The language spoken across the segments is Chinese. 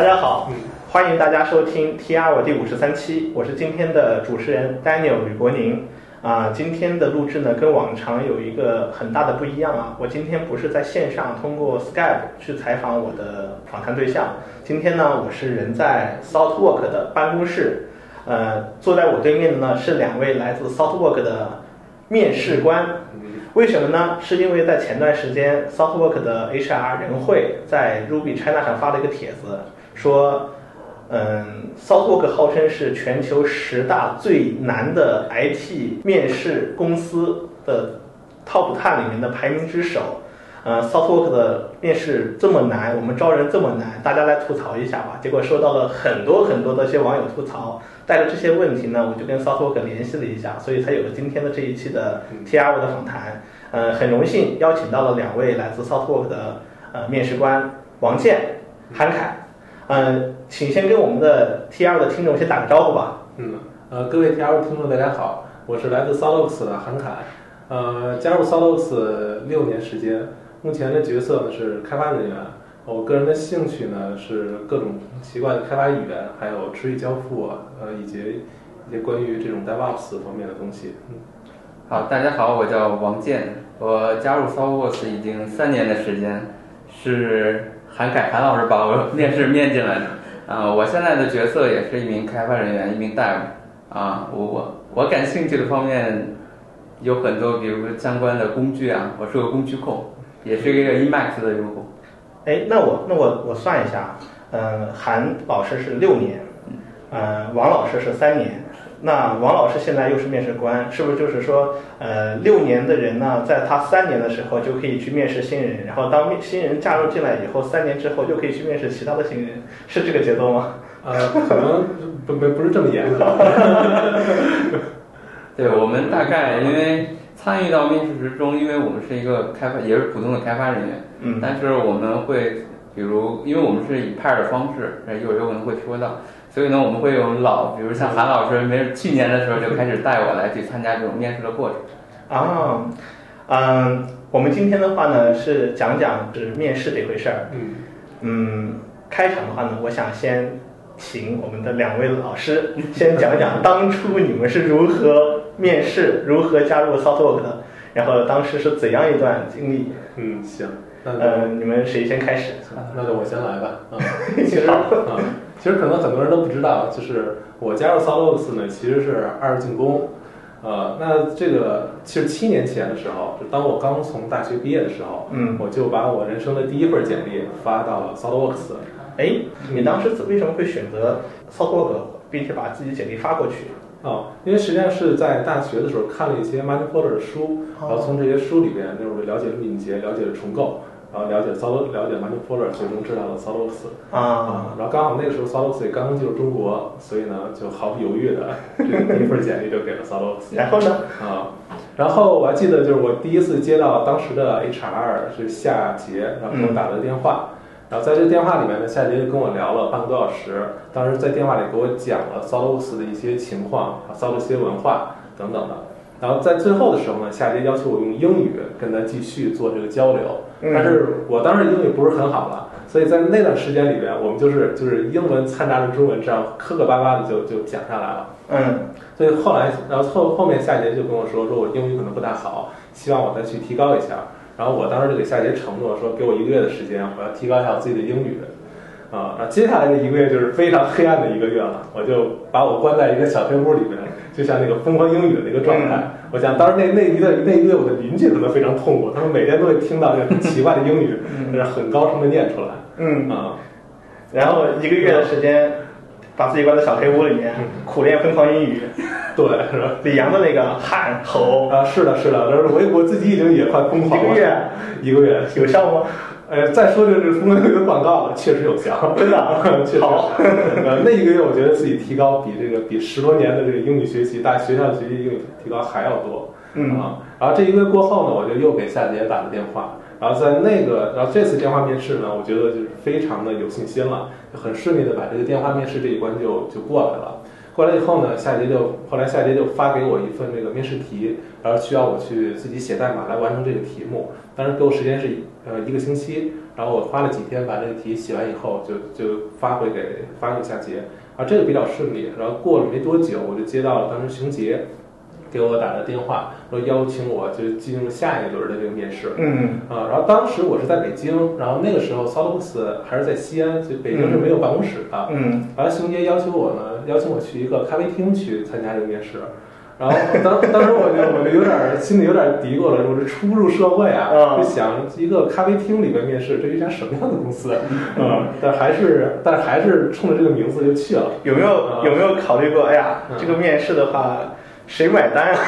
大家好，欢迎大家收听 TR 我第五十三期，我是今天的主持人 Daniel 吕国宁。啊，今天的录制呢跟往常有一个很大的不一样啊，我今天不是在线上通过 Skype 去采访我的访谈对象，今天呢我是人在 Southwork 的办公室，呃，坐在我对面的呢是两位来自 Southwork 的面试官。为什么呢？是因为在前段时间，Southwork 的 HR 人会在 Ruby China 上发了一个帖子，说，嗯，Southwork 号称是全球十大最难的 IT 面试公司的 Top Ten 里面的排名之首。呃，Southwork 的面试这么难，我们招人这么难，大家来吐槽一下吧。结果收到了很多很多的一些网友吐槽，带着这些问题呢，我就跟 Southwork 联系了一下，所以才有了今天的这一期的 TR 的访谈。呃，很荣幸邀请到了两位来自 Southwork 的呃面试官王健、韩凯。嗯，请先跟我们的 TR 的听众先打个招呼吧。嗯，呃，各位 TR 听众大家好，我是来自 Southworks 的韩凯。呃，加入 Southworks 六年时间。目前的角色呢是开发人员，我个人的兴趣呢是各种奇怪的开发语言，还有持续交付，呃，以及一些关于这种 DevOps 方面的东西。嗯，好，大家好，我叫王健，我加入 Southworks 已经三年的时间，是韩凯韩老师把我面试面进来的。啊，我现在的角色也是一名开发人员，一名 Dev。啊，我我我感兴趣的方面有很多，比如说相关的工具啊，我是个工具控。也是一个 Emacs 的用户。哎，那我那我我算一下，嗯，韩老师是六年，嗯，王老师是三年。那王老师现在又是面试官，是不是就是说，呃，六年的人呢，在他三年的时候就可以去面试新人，然后当面新人加入进来以后，三年之后就可以去面试其他的新人，是这个节奏吗？呃，可能不不不是这么严格。对我们大概因为。参与到面试之中，因为我们是一个开发，也是普通的开发人员。嗯。但是我们会，比如，因为我们是以 pair 的方式，一会儿有可能会说到，所以呢，我们会有老，比如像韩老师，没去年的时候就开始带我来去参加这种面试的过程。啊，嗯，我们今天的话呢是讲讲是面试这回事儿。嗯。嗯，开场的话呢，我想先请我们的两位老师 先讲讲当初你们是如何。面试如何加入 Southwork 的？然后当时是怎样一段经历？嗯，行，呃，你们谁先开始？那就我先来吧。啊，其实啊，其实可能很多人都不知道，就是我加入 Southworks 呢，其实是二次进攻。呃，那这个其实七年前的时候，就当我刚从大学毕业的时候，嗯，我就把我人生的第一份简历发到了 Southworks。哎，你当时为什么会选择 Southwork，并且把自己简历发过去？哦，因为实际上是在大学的时候看了一些 m a n i p u l e r 的书，然后从这些书里边，那会儿了解了敏捷，了解了重构，然后了解 Sol，了解 m a n i p u l e r 最终知道了 Solux 啊，然后刚好那个时候 Solux 也刚刚进入中国，所以呢就毫不犹豫的这个第一份简历就给了 Solux。然后呢？啊，然后我还记得就是我第一次接到当时的 HR 是夏杰，然后给我打了电话。然后在这个电话里面呢，夏杰就跟我聊了半个多小时。当时在电话里给我讲了 Solos 的一些情况啊 s o l u s 文化等等的。然后在最后的时候呢，夏杰要求我用英语跟他继续做这个交流。但是我当时英语不是很好了，所以在那段时间里边，我们就是就是英文掺杂着中文，这样磕磕巴巴的就就讲下来了。嗯。所以后来，然后后后面夏杰就跟我说，说我英语可能不太好，希望我再去提高一下。然后我当时就给夏杰承诺说，给我一个月的时间，我要提高一下我自己的英语，啊，那接下来的一个月就是非常黑暗的一个月了。我就把我关在一个小黑屋里面，就像那个疯狂英语的那个状态。我想当时那那一个那一个月，我的邻居可能非常痛苦，他们每天都会听到这个很奇怪的英语，是很高声的念出来。嗯啊，然后一个月的时间。把自己关在小黑屋里面，苦练疯狂英语，对，是吧？李阳的那个喊吼啊，是的，是的，就是我我自己已经也快疯狂了。一个月，一个月有效吗？呃，再说就是疯狂英语的广告了，确实有效，真的，确实。呃，那一个月我觉得自己提高比这个比十多年的这个英语学习，大学校学习英语提高还要多。嗯啊，然后这一个月过后呢，我就又给夏姐打了电话。然后在那个，然后这次电话面试呢，我觉得就是非常的有信心了，就很顺利的把这个电话面试这一关就就过来了。过来以后呢，夏杰就后来夏杰就发给我一份这个面试题，然后需要我去自己写代码来完成这个题目。当时给我时间是呃一个星期，然后我花了几天把这个题写完以后，就就发回给发给夏杰，啊这个比较顺利，然后过了没多久，我就接到了当时熊杰给我打的电话，说邀请我就进入下一轮的这个面试。嗯啊，然后当时我是在北京，然后那个时候 Solux 还是在西安，所以北京是没有办公室的。嗯然后熊杰要求我呢，邀请我去一个咖啡厅去参加这个面试。然后当当时我就我就有点儿心里有点儿嘀咕了，我这初入社会啊，嗯就想一个咖啡厅里边面试，这是一家什么样的公司？嗯，但还是但还是冲着这个名字就去了。有没有啊有没有考虑过？哎呀，嗯这个面试的话，谁买单啊？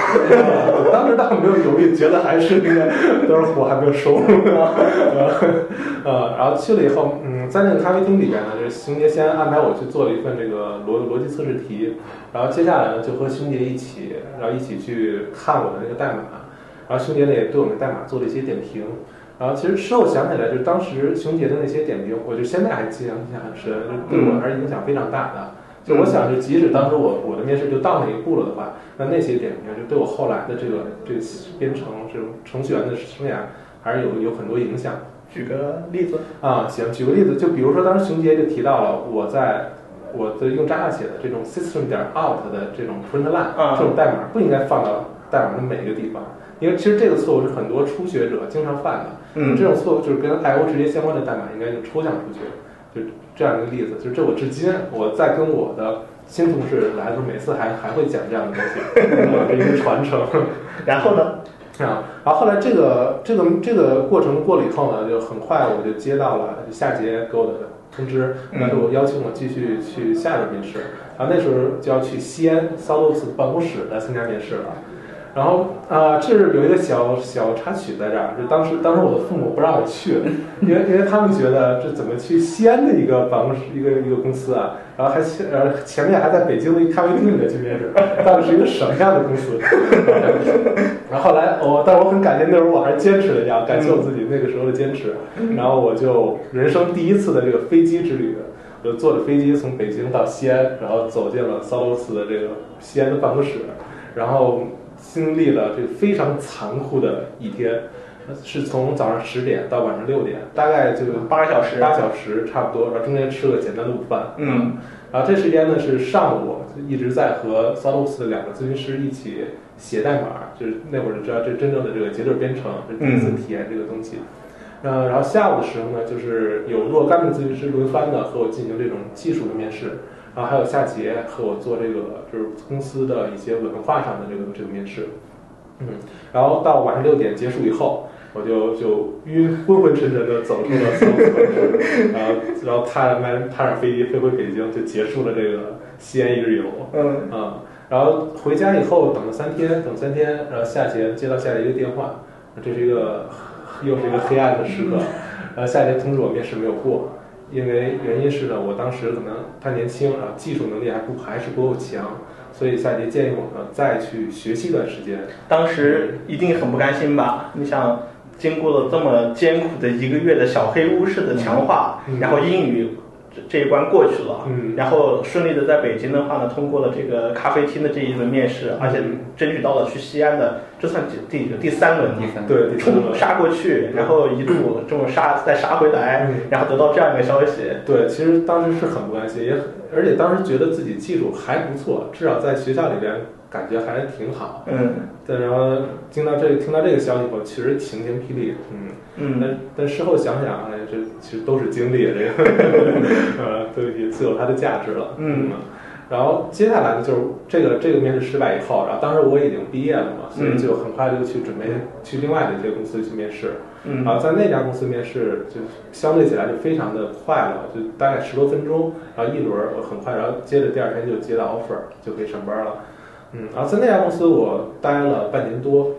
我 当时倒没有犹豫，觉得还是那个，当时我还没有收 呃，然后去了以后，嗯，在那个咖啡厅里边呢，就是熊杰先安排我去做了一份这个逻逻辑测试题，然后接下来呢就和熊杰一起，然后一起去看我的那个代码，然后熊杰呢也对我们代码做了一些点评。然后其实事后想起来，就是当时熊杰的那些点评，我就现在还记象印象很深，就对我还是影响非常大的。就我想，就即使当时我我的面试就到那一步了的话，那那些点评就对我后来的这个这个编程这种程序员的生涯还是有有很多影响举个例子。啊。行，举个例子，就比如说当时熊杰就提到了我在我的用 Java 写的这种 system 点 out 的这种 print line、啊这种代码不应该放到代码的每一个地方，因为其实这个错误是很多初学者经常犯的。嗯这种错误就是跟 I/O 直接相关的代码应该就抽象出去，就这样一个例子。就是这我至今我在跟我的新同事来的时候，每次还还会讲这样的东西，啊这一个传承。然后呢？啊，然后后来这个这个这个过程过了以后呢，就很快我就接到了夏杰给我的通知，嗯那就邀请我继续去下一个面试。然后那时候就要去西安 Solos 办公室来参加面试了。然后啊、这是有一个小小插曲在这儿，就当时当时我的父母不让我去，因为因为他们觉得这怎么去西安的一个办公室一个一个公司啊，然后还前呃前面还在北京的一咖啡厅里面去面试，到底是一个什么样的公司？然后后来我，但是我很感谢那时候我还是坚持了一下，感谢我自己那个时候的坚持，然后我就人生第一次的这个飞机之旅。我就坐着飞机从北京到西安，然后走进了骚罗斯的这个西安的办公室，然后经历了这个非常残酷的一天，是从早上十点到晚上六点，大概就八个小时。八小时差不多，然后中间吃了简单的午饭。嗯，然后这时间呢是上午，就一直在和 s o l o s 的两个咨询师一起写代码，就是那会儿就知道这真正的这个节奏编程，是第一次体验这个东西。呃，然后下午的时候呢，就是有若干名咨询师轮番的和我进行这种技术的面试，然后还有夏杰和我做这个就是公司的一些文化上的这个这个面试。嗯，然后到晚上六点结束以后，我就就晕昏昏沉沉的走出了 s 然后然后踏上迈踏上飞机飞回北京，就结束了这个西安一日游。嗯啊、然后回家以后等了三天，等三天，然后夏杰接到夏杰一个电话，这是一个又是一个黑暗的时刻，然后夏杰通知我面试没有过，因为原因是呢，我当时可能太年轻，然后技术能力还不还是不够强，所以夏迪建议我呢再去学习一段时间。当时一定很不甘心吧？你想，经过了这么艰苦的一个月的小黑屋式的强化，嗯然后英语这这一关过去了，嗯。然后顺利的在北京的话呢，通过了这个咖啡厅的这一轮面试，而且争取到了去西安的，这算第第第三轮第三对。冲杀过去，然后一路这么杀再杀回来嗯，然后得到这样一个消息，对，其实当时是很不甘心，也很而且当时觉得自己技术还不错，至少在学校里边感觉还挺好。嗯但然后听到这听到这个消息后，确实晴天霹雳，嗯，嗯但但事后想想，哎，这其实都是经历，这个，呃，都也自有它的价值了，嗯。然后接下来呢，就是这个这个面试失败以后，然后当时我已经毕业了嘛，所以就很快就去准备去另外的一些公司去面试。嗯然后在那家公司面试，就相对起来就非常的快了，就大概十多分钟，然后一轮我很快，然后接着第二天就接到 offer，就可以上班了。嗯，然后在那家公司我待了半年多，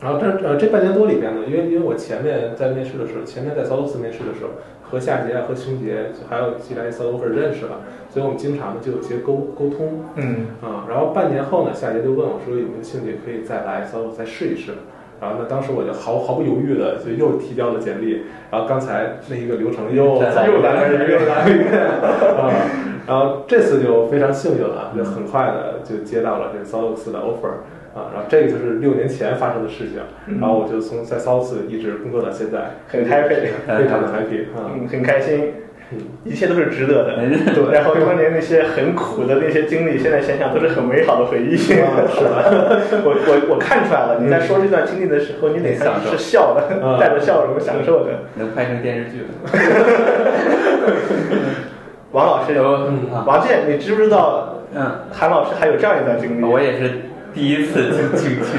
然后这呃这半年多里边呢，因为因为我前面在面试的时候，前面在骚罗斯面试的时候，和夏杰啊和熊杰还有其他一骚罗斯认识了，所以我们经常呢就有些沟沟通。嗯啊、然后半年后呢，夏杰就问我说有没有兴趣可以再来骚罗再试一试。然后呢，当时我就毫毫不犹豫的就又提交了简历，然后刚才那一个流程又又来了又来了一遍 啊，然后这次就非常幸运了，就很快的就接到了这个 Solux 的 offer，啊，然后这个就是六年前发生的事情，嗯。然后我就从在 South 一直工作到现在，很 happy，非常的 happy 啊。嗯，很开心。嗯，一切都是值得的。对。然后当年那些很苦的那些经历，现在想想都是很美好的回忆。啊是的，我我我看出来了，你在说这段经历的时候，你脸上是笑的，嗯。带着笑容享受的。能拍成电视剧了。王老师，嗯王健，你知不知道嗯，韩老师还有这样一段经历？我也是第一次进进去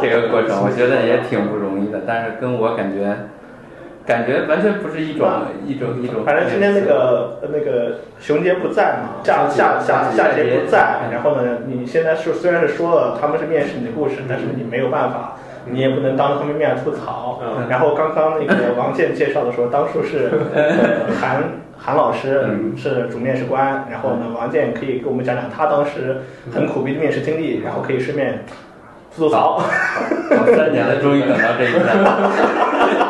这个过程，我觉得也挺不容易的，但是跟我感觉感觉完全不是一种一种一种。反正今天那个那个熊杰不在嘛，夏夏夏夏杰不在，然后呢，你现在是虽然是说了他们是面试你的故事，但是你没有办法，你也不能当着他们面吐槽。嗯然后刚刚那个王健介绍的时候，当初是呃 韩韩老师嗯是主面试官，然后呢，王健可以给我们讲讲他当时很苦逼的面试经历，然后可以顺便吐吐槽。好三年了，终于等到这一天。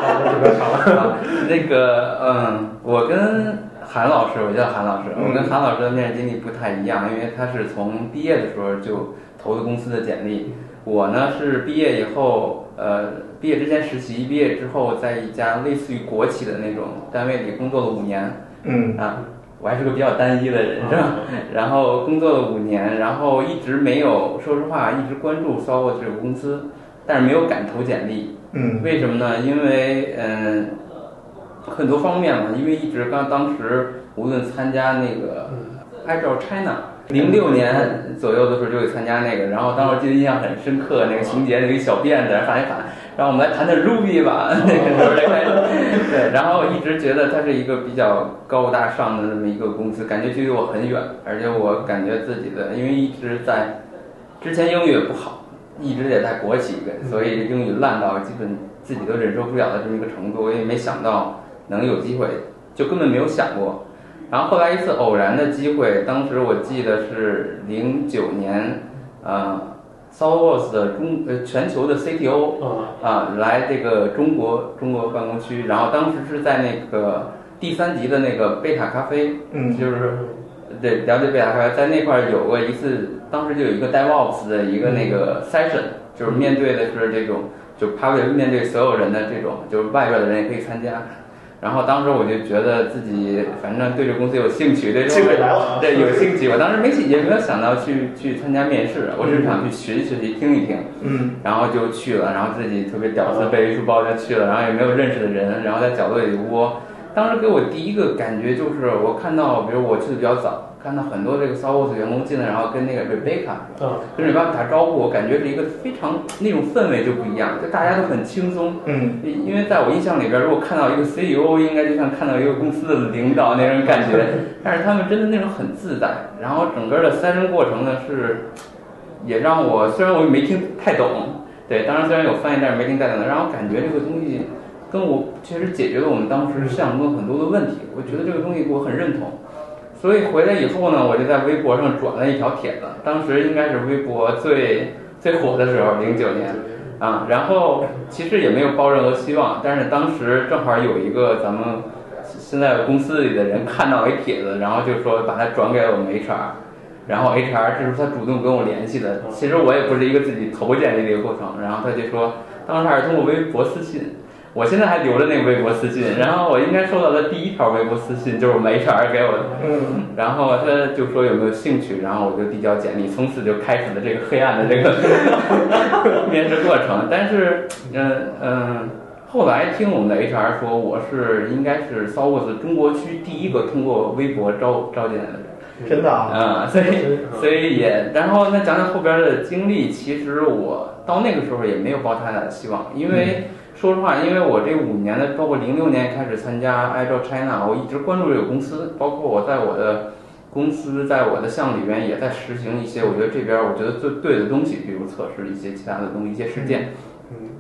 我准备好了。啊，那个，嗯，我跟韩老师，我叫韩老师，我跟韩老师的面试经历不太一样，因为他是从毕业的时候就投的公司的简历，我呢是毕业以后，呃，毕业之前实习，毕业之后在一家类似于国企的那种单位里工作了五年，嗯啊，我还是个比较单一的人，是吧？然后工作了五年，然后一直没有，说实话，一直关注 SOHO 这个公司，但是没有敢投简历。嗯为什么呢？因为嗯，很多方面嘛，因为一直刚当时无论参加那个爱照 China。零六年左右的时候就会参加那个，然后当时记得印象很深刻，那个情节那个小辫子反一反，让我们来谈谈 Ruby 吧，那个时候就开始，对，然后一直觉得它是一个比较高大上的那么一个公司，感觉距离我很远，而且我感觉自己的，因为一直在之前英语也不好，一直也在国企，所以英语烂到基本自己都忍受不了的这么一个程度，我也没想到能有机会，就根本没有想过。然后后来一次偶然的机会，当时我记得是零九年，呃 s o u t h w o r s 的中呃全球的 CTO 啊啊来这个中国中国办公区，然后当时是在那个第三级的那个贝塔咖啡，嗯就是对了解贝塔咖啡，在那块儿有过一次，当时就有一个 DevOps 的一个那个 session，就是面对的是这种就 public 面对所有人的这种，就是外边的人也可以参加。然后当时我就觉得自己反正对这公司有兴趣，对这机会来了对有兴趣。我当时没也没有想到去去参加面试，我只是想去学习学习，听一听。嗯然后就去了，然后自己特别屌丝，背一书包就去了，然后也没有认识的人，然后在角落里窝。当时给我第一个感觉就是，我看到，比如我去的比较早，看到很多这个 s o u t 员工进来，然后跟那个 Rebecca 啊跟 Rebecca 打招呼，我感觉是一个非常那种氛围就不一样，就大家都很轻松。嗯因为在我印象里边，如果看到一个 CEO，应该就像看到一个公司的领导那种感觉，但是他们真的那种很自在。然后整个的三人过程呢是，也让我虽然我也没听太懂，对，当然虽然有翻译，但是没听太懂，让我感觉这个东西跟我确实解决了我们当时项目中很多的问题。我觉得这个东西我很认同。所以回来以后呢，我就在微博上转了一条帖子，当时应该是微博最最火的时候，零九年。啊，然后其实也没有抱任何希望，但是当时正好有一个咱们现在公司里的人看到一帖子，然后就说把它转给我们 HR，然后 HR 这是他主动跟我联系的，其实我也不是一个自己投简历的一个过程，然后他就说，当时还是通过微博私信，我现在还留着那个微博私信，然后我应该收到的第一条微博私信就是我们 HR 给我的，嗯。然后他就说有没有兴趣，然后我就递交简历，从此就开始了这个黑暗的这个 面试过程。但是，嗯嗯，后来听我们的 HR 说，我是应该是 s o u t 中国区第一个通过微博招招进来的人。真的啊，嗯、所以所以也，然后那讲讲后边的经历，其实我到那个时候也没有抱太大的希望，因为、说实话，因为我这五年的，包括零六年开始参加 i 照 China，我一直关注这个公司，包括我在我的公司，在我的项目里边也在实行一些我觉得这边我觉得最对的东西，比如测试一些其他的东西，一些实践。嗯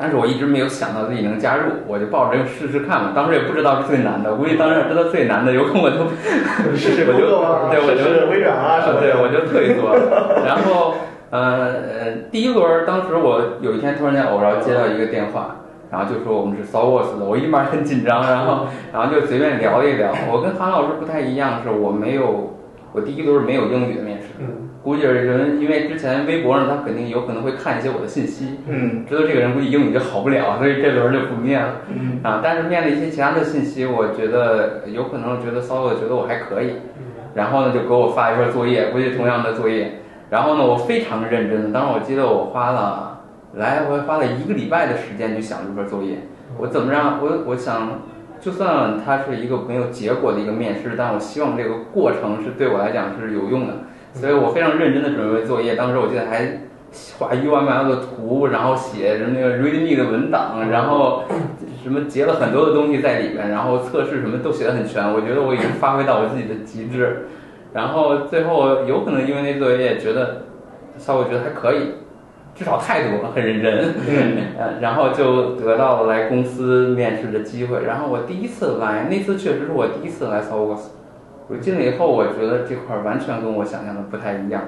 但是我一直没有想到自己能加入，我就抱着这个试试看嘛。当时也不知道是最难的，估计当时要知道最难的，有可能 我就试试我就对我就微软啊什么。对，我就退缩了。然后，呃呃，第一轮当时我有一天突然间偶然接到一个电话，然后就说我们是 s o w o r s 的，我一马很紧张，然后 然后就随便聊一聊。我跟韩老师不太一样，是我没有我第一轮没有英语的面试，嗯。估计是人因为之前微博上他肯定有可能会看一些我的信息，嗯。知道这个人估计英语就好不了，所以这轮就不面了。嗯。啊，但是面了一些其他的信息，我觉得有可能觉得骚我觉得我还可以，嗯。然后呢就给我发一份作业，估计同样的作业，然后呢我非常认真，当时我记得我花了来回花了一个礼拜的时间去想这份作业，我怎么让我我想，就算它是一个没有结果的一个面试，但我希望这个过程是对我来讲是有用的，所以我非常认真的准备作业，当时我记得还。画 UML 的图，然后写那个 README 的文档，然后什么截了很多的东西在里面，然后测试什么都写的很全。我觉得我已经发挥到我自己的极致，然后最后有可能因为那作业觉得稍微觉得还可以，至少态度很认真，呃，然后就得到了来公司面试的机会。然后我第一次来，那次确实是我第一次来 s o o r 我进来以后，我觉得这块儿完全跟我想象的不太一样，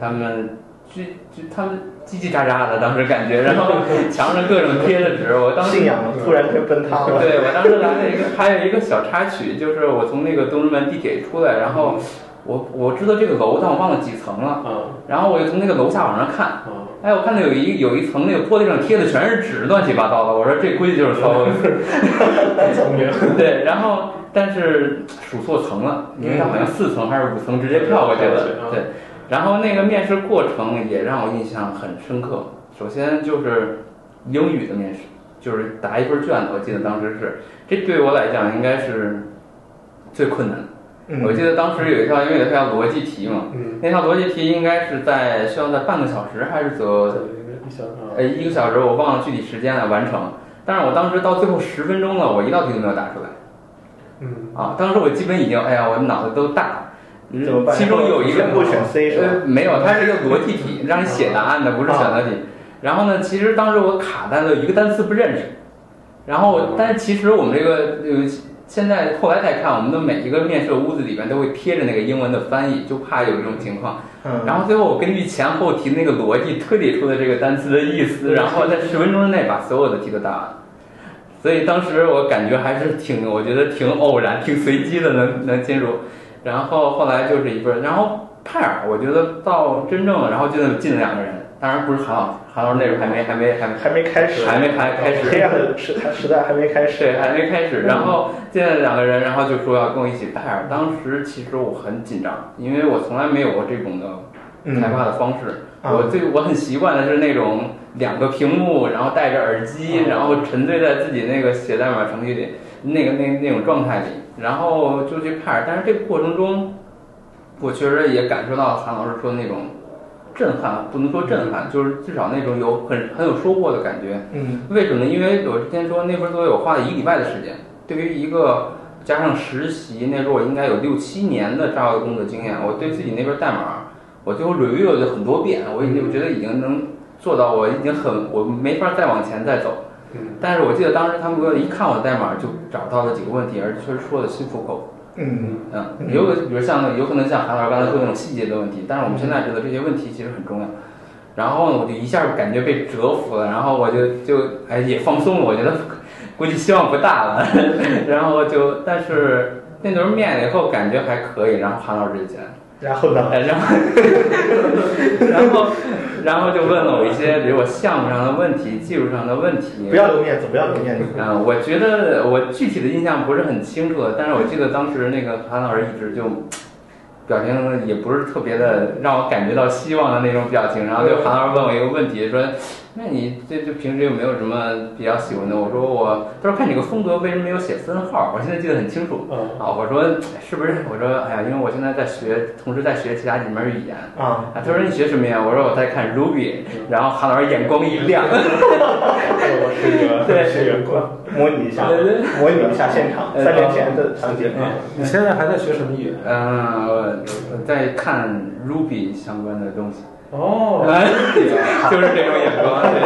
他们。就就他们叽叽喳喳的，当时感觉，然后墙上各种贴的纸，我当时信仰突然就崩塌了。对我当时来了一个，还有一个小插曲，就是我从那个东直门地铁出来，然后我我知道这个楼，但我忘了几层了，嗯然后我就从那个楼下往上看，嗯哎，我看到有一有一层那个玻璃上贴的全是纸，乱七八糟的，我说这估计就是骚。太聪明了。对，然后但是数错层了，因为它好像四层还是五层直接跳过去了。嗯对，然后那个面试过程也让我印象很深刻。首先就是英语的面试，就是答一份卷子，我记得当时是，这对我来讲应该是最困难的。我嗯记得当时有一套，因为有一套逻辑题嘛，嗯，那套逻辑题应该是在需要在半个小时还是则一小啊呃，一个小时，我忘了具体时间来完成。但是我当时到最后十分钟了，我一道题都没有答出来嗯啊！当时我基本已经，哎呀，我脑子都大了。怎么办其中有一个不选 C 是吧呃，没有，它是一个逻辑题，让你写答案的，不是选择题。然后呢，其实当时我卡在了一个单词不认识，然后但是其实我们这个呃，现在后来再看，我们的每一个面试屋子里边都会贴着那个英文的翻译，就怕有这种情况。嗯，然后最后我根据前后题那个逻辑推理出的这个单词的意思，然后在十分钟之内把所有的题都答完。所以当时我感觉还是挺，我觉得挺偶然、挺随机的能能进入。然后后来就是一份，然后派尔，我觉得到真正，然后就那么进了两个人，当然不是韩老师，韩老师那时候还没还没还没还没开始，还没还开始黑暗的时时代还没开始。对，还没开始。然后见了两个人，然后就说要跟我一起派尔。当时其实我很紧张，因为我从来没有过这种的嗯开发的方式。啊我最我很习惯的是那种两个屏幕，然后戴着耳机，嗯然后沉醉在自己那个写代码程序里那个那那种状态里，然后就去派尔。但是这个过程中，我确实也感受到韩老师说的那种震撼，不能说震撼，就是至少那种有很很有收获的感觉。嗯为什么呢？因为我之前说那份作业我花了一个礼拜的时间，对于一个加上实习，那时候我应该有六七年的 Java 工作经验，我对自己那份代码，我最后 review 了很多遍，我已经我觉得已经能做到，我已经很我没法再往前再走。嗯但是我记得当时他们给我一看我的代码，就找到了几个问题，而且确实说的心服口服。嗯嗯，有可比如像有可能像韩老师刚才说那种细节的问题，但是我们现在觉得这些问题其实很重要。然后呢，我就一下感觉被折服了，然后我就就哎也放松了，我觉得估计希望不大了。然后就但是那轮面了以后感觉还可以，然后韩老师就进来。然后呢？哎，然后，然后，然后就问了我一些，比如我项目上的问题、技术上的问题。不要留面子，不要留面子。嗯，我觉得我具体的印象不是很清楚了，但是我记得当时那个韩老师一直就表情也不是特别的让我感觉到希望的那种表情，然后就韩老师问我一个问题，说：“那你这这平时有没有什么比较喜欢的？”我说我，他说看你个风格为什么没有写分号？我现在记得很清楚。嗯啊，我说是不是？我说哎呀，因为我现在在学，同时在学其他几门语言。啊，啊，他说你学什么呀？我说我在看 Ruby，然后韩老师眼光一亮，我是一个对学员官。模拟一下，模拟一下现场，呃三年前的场景。嗯你现在还在学什么语言？嗯，我在看 Ruby 相关的东西，哦，哎 就是这种眼光，对。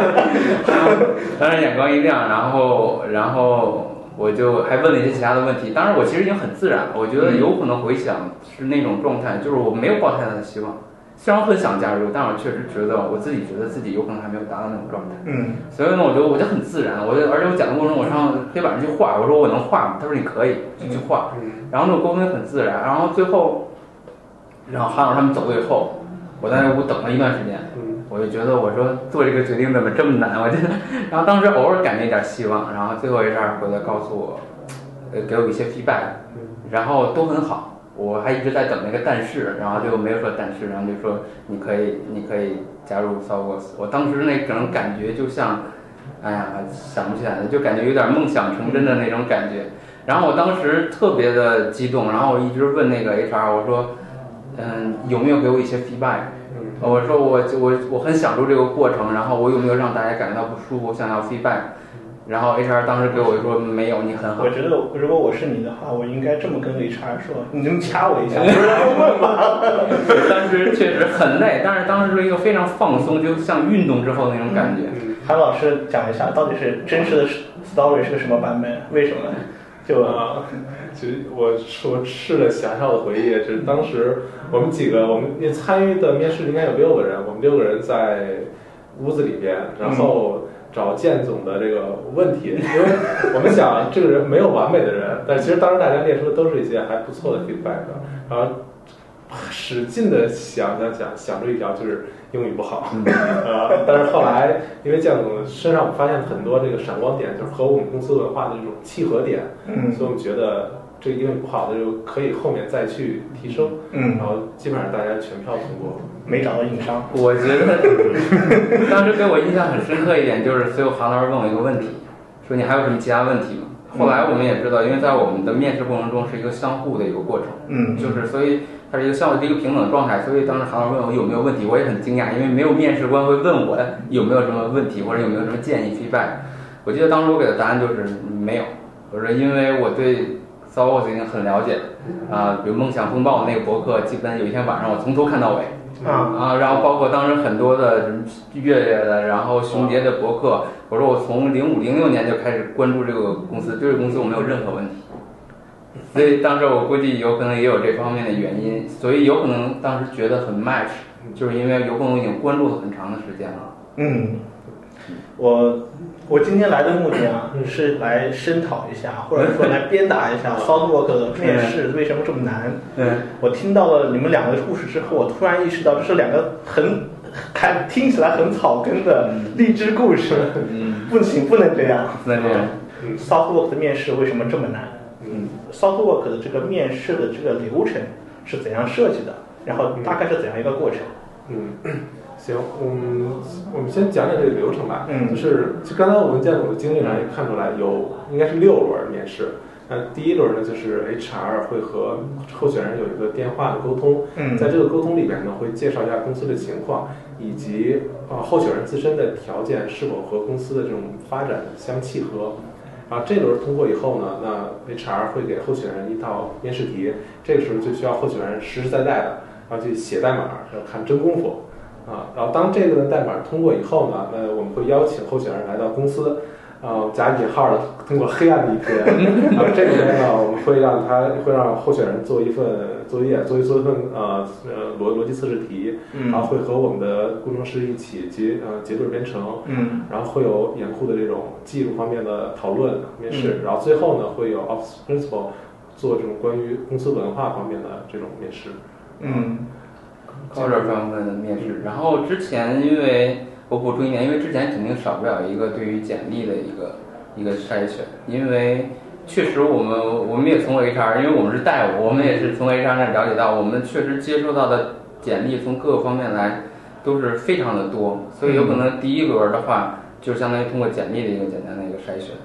然后当时眼光一亮，然后然后我就还问了一些其他的问题。当然，我其实已经很自然了，我觉得有可能回想是那种状态，就是我没有抱太大的希望。虽然很想加入，但我确实觉得我自己觉得自己有可能还没有达到那种状态。嗯所以呢，我就我就很自然，我就而且我讲的过程中，我上黑板上去画，我说我能画吗？他说你可以，就去画。嗯然后那个，沟通也很自然，然后最后然后韩老师他们走了以后，我在那屋等了一段时间，嗯我就觉得我说做这个决定怎么这么难，我觉得，然后当时偶尔感觉一点希望，然后最后 HR 回来告诉我，呃，给我一些 feedback，然后都很好，我还一直在等那个但是，然后就没有说但是，然后就说你可以你可以加入 s o u r c e 我当时那种感觉就像，哎呀想不起来了，就感觉有点梦想成真的那种感觉，然后我当时特别的激动，然后我一直问那个 HR 我说，嗯，有没有给我一些 feedback？嗯我说我我我很享受这个过程，然后我有没有让大家感觉到不舒服？我想要 feedback，然后 HR 当时给我说没有，你很好我。觉得如果我是你的话，我应该这么跟 HR 说，你能掐我一下，不是让我问吗？当时确实很累，但是当时是一个非常放松，就像运动之后那种感觉。嗯韩老师讲一下，到底是真实的 story 是个什么版本？为什么？就啊，其实我我试了想象的回忆，就是当时我们几个，我们也参与的面试应该有六个人，我们六个人在屋子里边，然后找建总的这个问题，因为我们想这个人没有完美的人，但其实当时大家列出的都是一些还不错的 feedback，然后使劲的想想想想出一条就是英语不好，呃，但是后来因为建总身上我们发现很多这个闪光点，就是和我们公司文化的这种契合点。嗯。所以我们觉得这个英语不好的就可以后面再去提升，嗯。然，后基本上大家全票通过。没找到硬伤。我觉得当时给我印象很深刻一点，就是最后韩老师问我一个问题，说你还有什么其他问题吗？后来我们也知道，因为在我们的面试过程中是一个相互的一个过程，嗯，就是所以它是一个相互的一个平等的状态。所以当时韩老师问我有没有问题，我也很惊讶，因为没有面试官会问我有没有什么问题或者有没有什么建议 feedback。我记得当时我给的答案就是没有，我说因为我对 s o u r 已经很了解，啊、比如梦想风暴那个博客，基本有一天晚上我从头看到尾。啊，啊，然后包括当时很多的什么月月的，然后熊杰的博客，我说我从零五零六年就开始关注这个公司，对这个公司我没有任何问题，所以当时我估计有可能也有这方面的原因，所以有可能当时觉得很 match，就是因为有可能已经关注了很长的时间了。嗯，我我今天来的目的啊，是来声讨一下，或者说来鞭打一下 SouthWork 的面试为什么这么难。嗯，我听到了你们两个故事之后，我突然意识到这是两个很看听起来很草根的励志故事。嗯，不行，不能这样。不能这样，SouthWork 的面试为什么这么难嗯？SouthWork 的这个面试的这个流程是怎样设计的？然后大概是怎样一个过程？嗯，行，嗯，我们先讲讲这个流程吧。嗯就是就刚才我们建总的经历上也看出来，有应该是六轮面试。那第一轮呢，就是 HR 会和候选人有一个电话的沟通，嗯在这个沟通里边呢，会介绍一下公司的情况，以及啊候选人自身的条件是否和公司的这种发展相契合。啊，这轮通过以后呢，那 HR 会给候选人一套面试题，这个时候就需要候选人实实在在的，然后去写代码，要看真功夫。啊，然后当这个的代码通过以后呢，那我们会邀请候选人来到公司，啊，加引号的通过黑暗的一天。然后这个呢，我们会让他会让候选人做一份作业，做一做一份呃呃逻逻辑测试题，然后会和我们的工程师一起结呃结对编程，嗯然后会有严酷的这种技术方面的讨论面试，然后最后呢会有 Office Principal 做这种关于公司文化方面的这种面试。嗯 culture 方面的面试。然后之前因为我补充一点，因为之前肯定少不了一个对于简历的一个一个筛选，因为确实我们我们也从 HR，因为我们是代务，我们也是从 HR 那了解到，我们确实接收到的简历从各个方面来都是非常的多，所以有可能第一轮的话，就相当于通过简历的一个简单的一个筛选。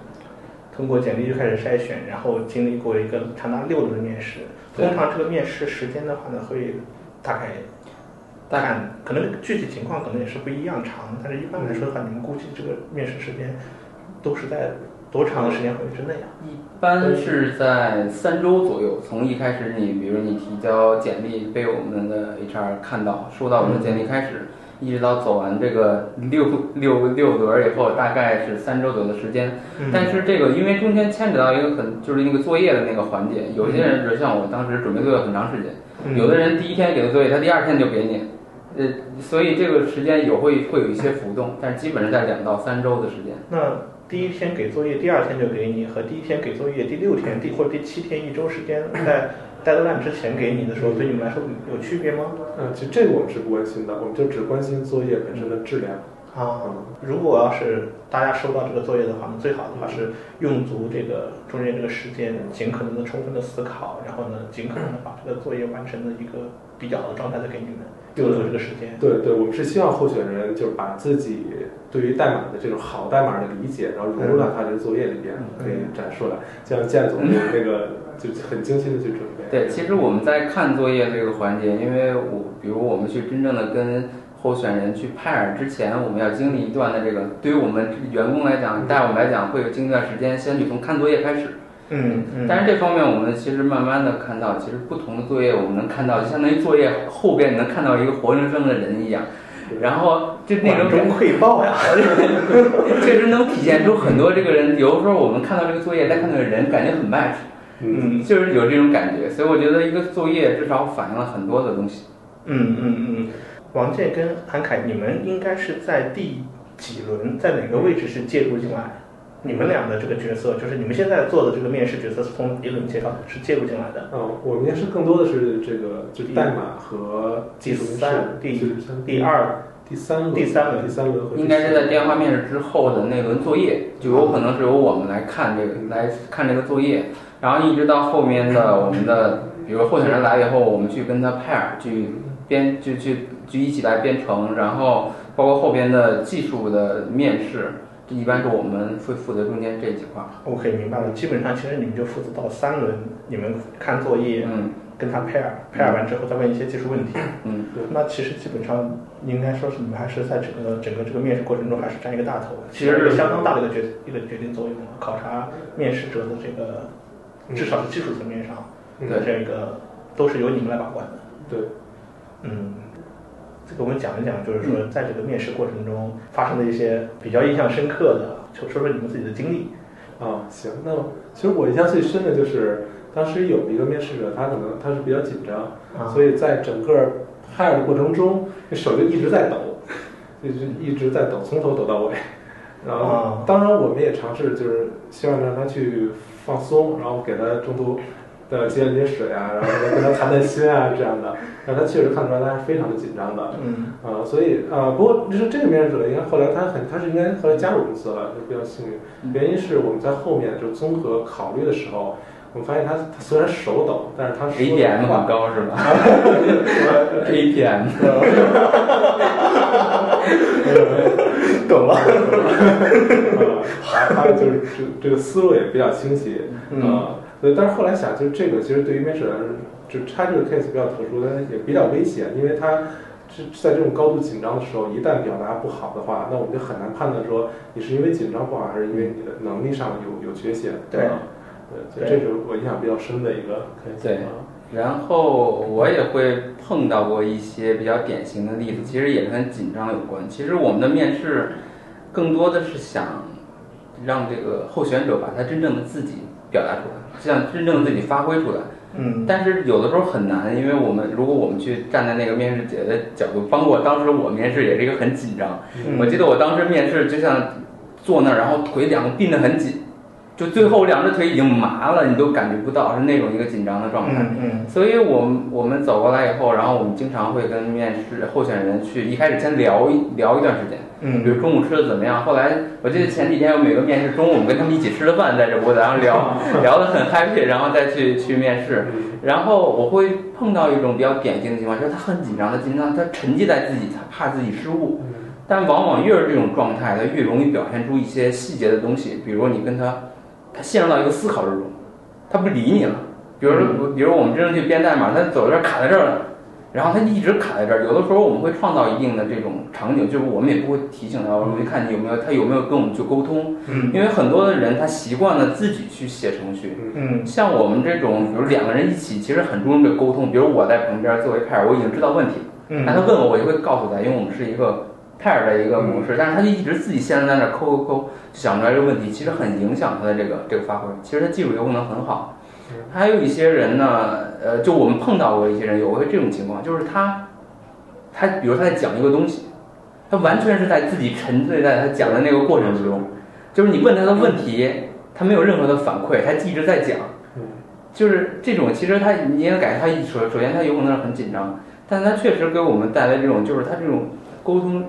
通过简历就开始筛选，然后经历过一个长达六轮的面试。通常这个面试时间的话呢，会大概大概看，可能具体情况可能也是不一样长，但是一般来说的话，你们估计这个面试时间都是在多长的时间范围之内啊？一般是在三周左右，从一开始你，比如你提交简历被我们的 HR 看到，收到我们的简历开始，一直到走完这个六六六轮以后，大概是三周左右的时间。嗯但是这个因为中间牵扯到一个很就是那个作业的那个环节，有些人就像我当时准备作业很长时间，嗯有的人第一天给的作业，他第二天就给你，呃，所以这个时间有会会有一些浮动，但是基本上在两到三周的时间。那第一天给作业，第二天就给你，和第一天给作业，第六天、第或者第七天一周时间，在 deadline 之前给你的时候，对你们来说有区别吗？嗯，其实这个我们是不关心的，我们就只关心作业本身的质量。啊，如果要是大家收到这个作业的话，那最好的话是用足这个中间这个时间，尽可能的充分的思考，然后呢，尽可能的把这个作业完成的一个比较好的状态再给你们，用足这个时间。对对，我们是希望候选人就是把自己对于代码的这种好代码的理解，然后融入到他这个作业里边，可以展出来。像建总那个就很精心的去准备。对，其实我们在看作业这个环节，因为我比如我们去真正的跟候选人去派尔之前，我们要经历一段的这个，对于我们员工来讲，带我们来讲，会有经历一段时间，先去从看作业开始。嗯嗯。但是这方面，我们其实慢慢的看到，其实不同的作业，我们能看到，就相当于作业后边你能看到一个活生生的人一样。然后就那种中汇报呀，确实能体现出很多这个人。有的时候我们看到这个作业，再看到人，感觉很 match。嗯，就是有这种感觉。所以我觉得一个作业至少反映了很多的东西。嗯嗯嗯。王健跟韩凯，你们应该是在第几轮，在哪个位置是介入进来？你们俩的这个角色，就是你们现在做的这个面试角色，是从一轮介绍是介入进来的。嗯，我们面试更多的是这个，就代码和技术面试，第第二、第三轮、第三轮、第三轮应该是在电话面试之后的那轮作业，就有可能是由我们来看这个，来看这个作业，然后一直到后面的 我们的，比如候选人来以后，我们去跟他 pair 去编，就去。就一起来编程，然后包括后边的技术的面试，这一般是我们会负责中间这几块。OK，明白了。基本上其实你们就负责到三轮，你们看作业，嗯，跟他 pair，pair 完之后再问一些技术问题。嗯，那其实基本上应该说是你们还是在整个整个这个面试过程中还是占一个大头，其实是相当大的一个决一个决定作用。考察面试者的这个，至少是技术层面上的这个都是由你们来把关的。对，嗯。这个我们讲一讲，就是说，在这个面试过程中发生的一些比较印象深刻的，就说说你们自己的经历。啊，行，那其实我印象最深的就是当时有一个面试者，他可能他是比较紧张，所以在整个 hire 的过程中，这手就一直在抖，就是一直在抖，从头抖到尾。然后，当然我们也尝试，就是希望让他去放松，然后给他中途。的接了接水啊，然后跟他谈谈心啊，这样的，那他确实看出来他是非常的紧张的，嗯，啊，所以啊，不过就是这个面试者，应该后来他很，他是应该后来加入公司了，就比较幸运。原因是我们在后面就综合考虑的时候，我们发现他他虽然手抖，但是他 APM 很高是吧？APM，懂了，啊，他就是这这个思路也比较清晰，啊。对，但是后来想，就是这个其实对于面试来说，就他这个 case 比较特殊，但也比较危险，因为他是在这种高度紧张的时候，一旦表达不好的话，那我们就很难判断说你是因为紧张不好，还是因为你的能力上有有缺陷。对，对，这是我印象比较深的一个 case。对，然后我也会碰到过一些比较典型的例子，其实也跟紧张有关。其实我们的面试更多的是想让这个候选者把他真正的自己表达出来。像真正自己发挥出来，嗯，但是有的时候很难，因为我们如果我们去站在那个面试姐的角度，包括当时我面试也是一个很紧张。我记得我当时面试就像坐那儿，然后腿两个并得很紧，就最后两只腿已经麻了，你都感觉不到是那种一个紧张的状态。嗯嗯。所以我们我们走过来以后，然后我们经常会跟面试候选人去一开始先聊一聊一段时间。嗯，比如中午吃的怎么样？后来我记得前几天有每个面试，中午我们跟他们一起吃了饭，在这屋子，然后聊 聊得很 happy，然后再去去面试。然后我会碰到一种比较典型的情况，就是他很紧张，的紧张，他沉浸在自己，他怕自己失误。但往往越是这种状态，他越容易表现出一些细节的东西。比如你跟他，他陷入到一个思考之中，他不理你了。比如说，比如我们真正去编代码，他走这儿卡在这儿了。然后他一直卡在这儿，有的时候我们会创造一定的这种场景，就是我们也不会提醒他，我们会看你有没有他有没有跟我们去沟通。嗯，因为很多的人他习惯了自己去写程序。嗯，像我们这种，比如两个人一起，其实很注重这个沟通。比如我在旁边作为 pair，我已经知道问题了。嗯，那他问我，我就会告诉他，因为我们是一个 pair 的一个模式。但是他就一直自己现在在那抠抠抠，想出来这个问题，其实很影响他的这个这个发挥。其实他技术有可能很好。还有一些人呢，呃，就我们碰到过一些人有过这种情况，就是他。他比如他在讲一个东西，他完全是在自己沉醉在他讲的那个过程之中，就是你问他的问题，他没有任何的反馈，他一直在讲，就是这种，其实他你也感觉他首首先他有可能是很紧张，但他确实给我们带来这种，就是他这种沟通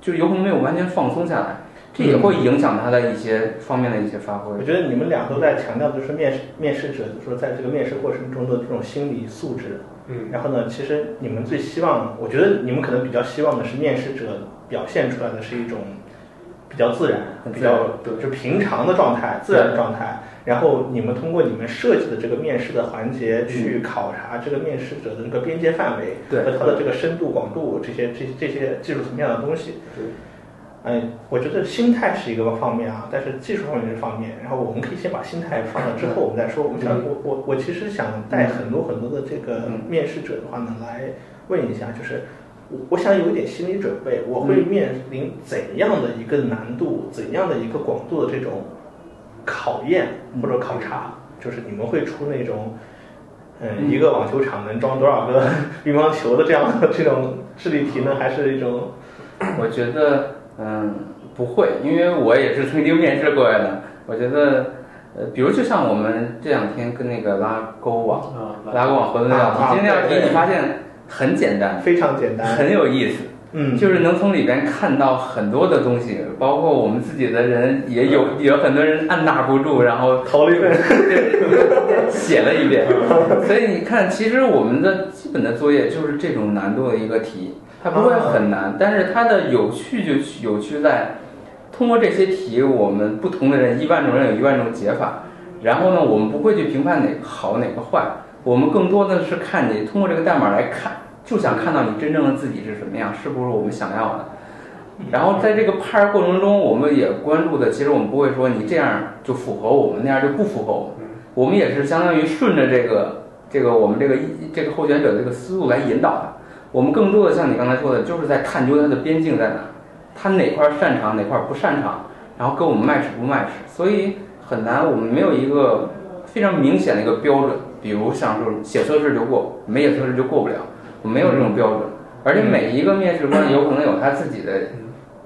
就有可能没有完全放松下来，这也会影响他的一些方面的一些发挥。我觉得你们俩都在强调，就是面试面试者，就是说在这个面试过程中的这种心理素质。嗯，然后呢，其实你们最希望，我觉得你们可能比较希望的是面试者表现出来的是一种比较自然、比较就平常的状态、自然的状态。然后你们通过你们设计的这个面试的环节去考察这个面试者的这个边界范围和他的这个深度、广度这些这这些技术层面的东西。对。嗯，我觉得心态是一个方面啊，但是技术方面是方面。然后我们可以先把心态放到之后，我们再说。我们想，我我我其实想带很多很多的这个面试者的话呢，来问一下，就是我我想有一点心理准备，我会面临怎样的一个难度、怎样的一个广度的这种考验或者考察？就是你们会出那种，嗯，一个网球场能装多少个 乒乓球的这样的这种智力题呢？还是一种？我觉得。嗯，不会，因为我也是曾经面试过来的。我觉得，呃，比如就像我们这两天跟那个拉勾网、拉勾网合作那道题，今天那道题你发现很简单，非常简单，很有意思。嗯，就是能从里边看到很多的东西，包括我们自己的人也有有很多人按捺不住，然后 投了一遍，写了一遍。所以你看，其实我们的基本的作业就是这种难度的一个题。它不会很难，但是它的有趣就有趣在，通过这些题，我们不同的人，一万种人有一万种解法。然后呢，我们不会去评判哪个好哪个坏，我们更多的是看你通过这个代码来看，就想看到你真正的自己是什么样，是不是我们想要的。然后在这个拍儿过程中，我们也关注的，其实我们不会说你这样就符合我们，那样就不符合我们。我们也是相当于顺着这个这个我们这个一这个候选者这个思路来引导他。我们更多的像你刚才说的，就是在探究他的边境在哪，他哪块擅长，哪块不擅长，然后跟我们 match 不 match，所以很难，我们没有一个非常明显的一个标准。比如像说写测试就过，没写测试就过不了，我没有这种标准。而且每一个面试官有可能有他自己的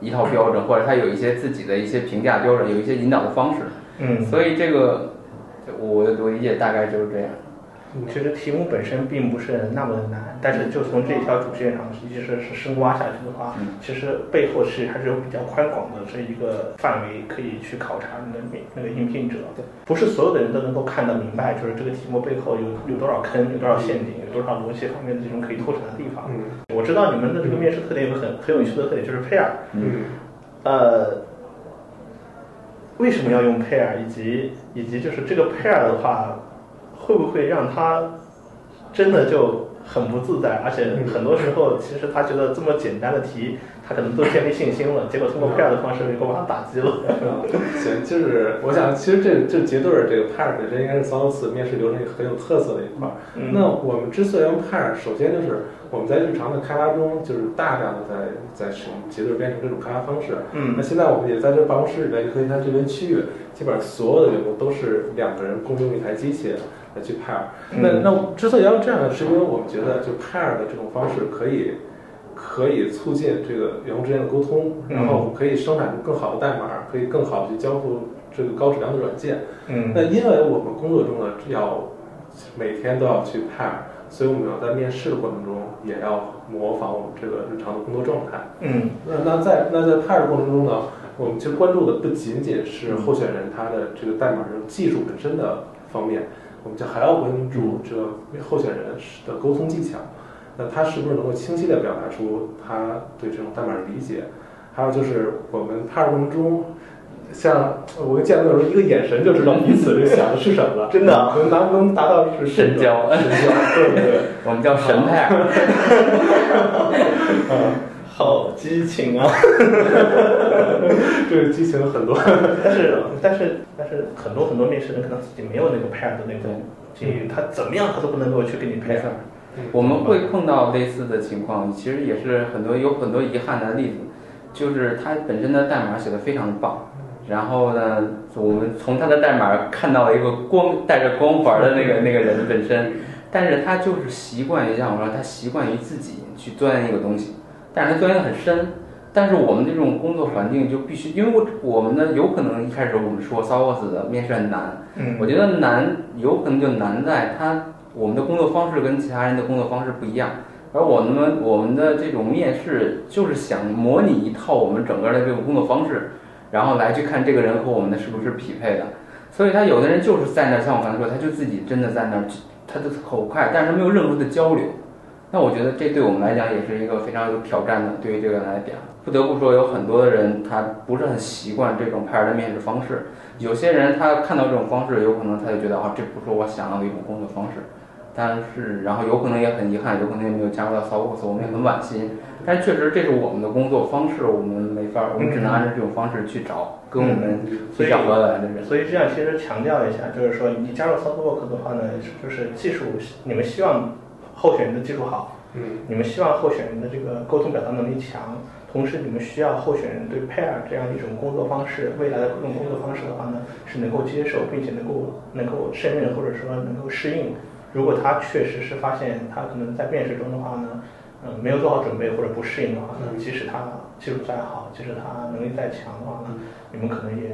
一套标准，或者他有一些自己的一些评价标准，有一些引导的方式。嗯，所以这个我我理解大概就是这样。其实题目本身并不是那么的难，但是就从这条主线上，实际是是深挖下去的话，其实背后是还是有比较宽广的这一个范围可以去考察那个那个应聘者。不是所有的人都能够看得明白，就是这个题目背后有有多少坑，有多少陷阱，有多少逻辑方面的这种可以拓展的地方。我知道你们的这个面试特点有个很很有趣的特点，就是 pair。嗯。呃，为什么要用 pair？以及以及就是这个 pair 的话。会不会让他真的就很不自在？而且很多时候，其实他觉得这么简单的题，他可能都建立信心了。结果通过 pair 的方式，能够把他打击了。行，就是我想，其实这这结对儿这个 pair 本身应该是 SOS 面试流程很有特色的一块。那我们之所以用 pair，首先就是我们在日常的开发中，就是大量的在在使用结对编程这种开发方式。嗯。那现在我们也在这办公室里面，你可以看这边区域，基本上所有的员工都是两个人共用一台机器。来去 pair，那那之所以要这样，是因为我们觉得就 pair 的这种方式可以可以促进这个员工之间的沟通，然后可以生产出更好的代码，可以更好的去交付这个高质量的软件。嗯，那因为我们工作中呢要每天都要去 pair，所以我们要在面试的过程中也要模仿我们这个日常的工作状态。嗯，那那在那在 pair 过程中呢，我们其实关注的不仅仅是候选人他的这个代码的技术本身的方面。我们就还要关注这候选人的沟通技巧，那他是不是能够清晰地表达出他对这种代码的理解？还有就是我们派过程中，像我见到的时候，一个眼神就知道彼此这想的是什么了。真的，能能不能达到是神交？神交，对对对，我们叫神派。嗯。好激情啊！这个激情很多，但是但是但是很多很多面试人可能自己没有那个 pair 的那种经验，他怎么样他都不能够去跟你 pair。我们会碰到类似的情况，其实也是很多有很多遗憾的例子，就是他本身的代码写的非常棒，然后呢，我们从他的代码看到了一个光带着光环的那个 那个人本身，但是他就是习惯于像我说，他习惯于自己去钻研一个东西。但是它钻研很深，但是我们这种工作环境就必须，因为我我们呢有可能一开始我们说 s o u s 的面试很难，嗯我觉得难有可能就难在它我们的工作方式跟其他人的工作方式不一样，而我们我们的这种面试就是想模拟一套我们整个的这个工作方式，然后来去看这个人和我们的是不是匹配的。所以他有的人就是在那儿，像我刚才说，他就自己真的在那儿，他的口快，但是没有任何的交流。那我觉得这对我们来讲也是一个非常有挑战的，对于这个人来讲，不得不说有很多的人他不是很习惯这种派尔的面试方式。有些人他看到这种方式，有可能他就觉得啊，这不是我想要的一种工作方式。但是，然后有可能也很遗憾，有可能也没有加入到 s o u s 我们也很惋惜。但确实这是我们的工作方式，我们没法，我们只能按照这种方式去找跟我们比较合得来的人。所以这样其实强调一下，就是说你加入 SoftWork 的话呢，就是技术，你们希望候选人的技术好，嗯，你们希望候选人的这个沟通表达能力强，同时你们需要候选人对 pair 这样一种工作方式，未来的各种工作方式的话呢，是能够接受，并且能够能够胜任或者说能够适应。如果他确实是发现他可能在面试中的话呢，嗯，没有做好准备或者不适应的话呢，即使他技术再好，即使他能力再强的话呢，你们可能也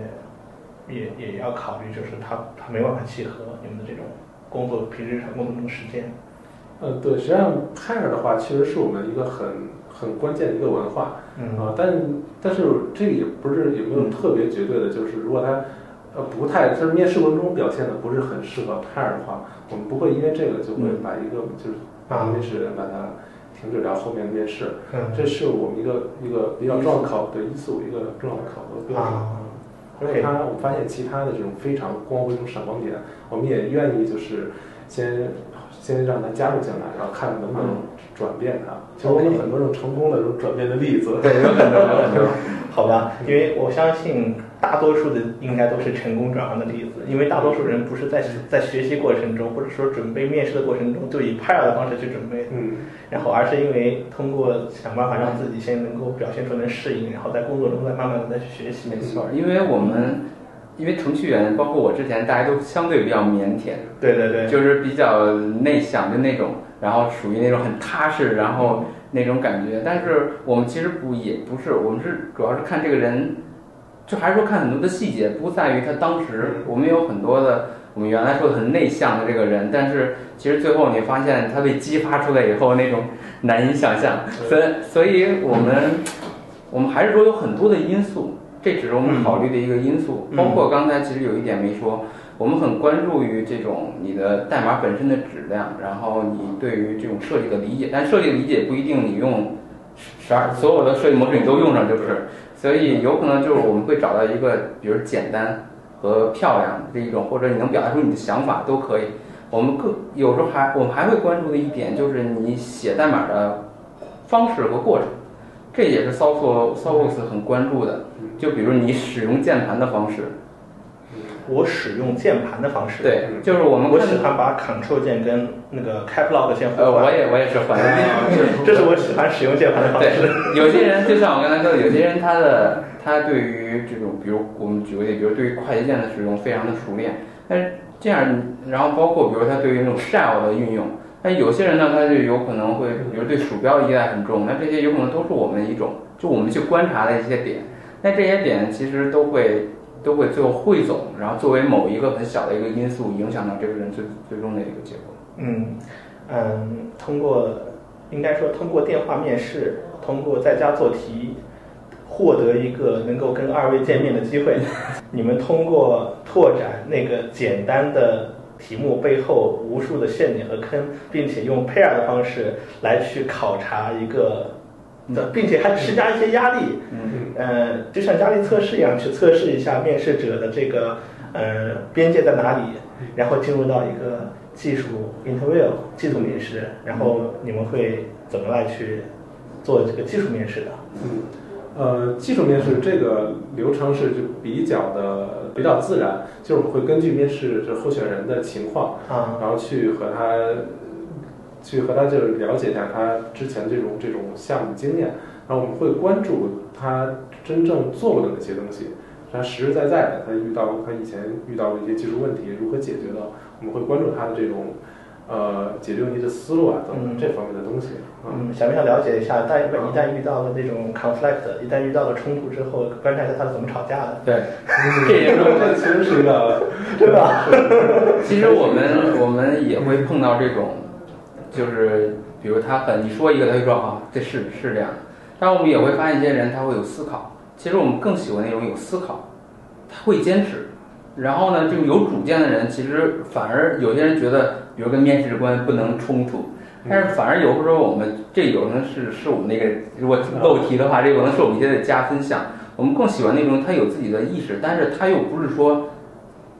也也要考虑，就是他他没办法契合你们的这种工作平时日常工作中的时间。呃，对，实际上 pair 的话，其实是我们一个很很关键的一个文化嗯啊、但但是这个也不是也没有特别绝对的，就是如果他呃不太就是面试过程中表现的不是很适合 pair 的话，我们不会因为这个就会把一个就是把面试人把他停止掉后面的面试，嗯这是我们一个一个比较重要的考对一四五，一个重要的考核标准。而且他，我发现其他的这种非常光辉、这种闪光点，我们也愿意就是先先让他加入进来，然后看能不能转变他。其实我们有很多这种成功的这种转变的例子。对，有很多，有很多。好吧，因为我相信大多数的应该都是成功转换的例子，因为大多数人不是在在学习过程中，或者说准备面试的过程中就以 pair 的方式去准备，嗯，然后而是因为通过想办法让自己先能够表现出能适应，然后在工作中再慢慢的再去学习。没错，因为我们因为程序员，包括我之前，大家都相对比较腼腆，对对对，就是比较内向的那种，然后属于那种很踏实，然后那种感觉。但是我们其实不也不是，我们是主要是看这个人，就还是说看很多的细节，不在于他当时我们有很多的。我们原来说的很内向的这个人，但是其实最后你发现他被激发出来以后那种难以想象，所以所以我们我们还是说有很多的因素，这只是我们考虑的一个因素，嗯包括刚才其实有一点没说，我们很关注于这种你的代码本身的质量，然后你对于这种设计的理解，但设计的理解不一定你用十二所有的设计模式你都用上就是，所以有可能就是我们会找到一个比如简单和漂亮这一种，或者你能表达出你的想法都可以。我们更有时候还我们还会关注的一点就是你写代码的方式和过程，这也是 s o f t s o 很关注的。就比如你使用键盘的方式，我使用键盘的方式，，对，就是我们我喜欢把 Ctrl 键跟那个 Cap Lock 键呃，换。我也我也是换。这是我喜欢使用键盘的方式。对，有些人就像我刚才说的，有些人他的他对于这种，比如我们举个例，比如对于快捷键的使用非常的熟练，但是这样，然后包括比如他对于那种 shell 的运用，但有些人呢，他就有可能会，比如对鼠标依赖很重，那这些有可能都是我们一种，就我们去观察的一些点，那这些点其实都会都会最后汇总，然后作为某一个很小的一个因素，影响到这个人最最终的一个结果。嗯嗯，通过应该说通过电话面试，通过在家做题，获得一个能够跟二位见面的机会。你们通过拓展那个简单的题目背后无数的陷阱和坑，并且用 pair 的方式来去考察一个的，并且还施加一些压力。嗯，呃，就像压力测试一样，去测试一下面试者的这个呃边界在哪里，然后进入到一个技术 interview 技术面试，然后你们会怎么来去做这个技术面试的？嗯，呃，技术面试这个流程是就比较的比较自然，就是我们会根据面试这候选人的情况，啊，然后去和他去和他就是了解一下他之前这种这种项目经验，然后我们会关注他真正做过的那些东西，他实实在在的他遇到他以前遇到的一些技术问题如何解决的，我们会关注他的这种呃解决问题的思路啊等等嗯这方面的东西啊。嗯，想不想了解一下？但一旦遇到了那种 conflict，一旦遇到了冲突之后，观察一下他是怎么吵架的，对，这也是我们这其实是一个对吧？其实我们我们也会碰到这种，就是比如他很你说一个，他就说啊，这是是这样的。但我们也会发现一些人他会有思考，其实我们更喜欢那种有思考，他会坚持。然后呢，这种有主见的人，其实反而有些人觉得，比如跟面试官不能冲突，但是反而有时候我们这有可能是是我们那个如果漏题的话，这可能是我们一些的加分项。我们更喜欢那种他有自己的意识，但是他又不是说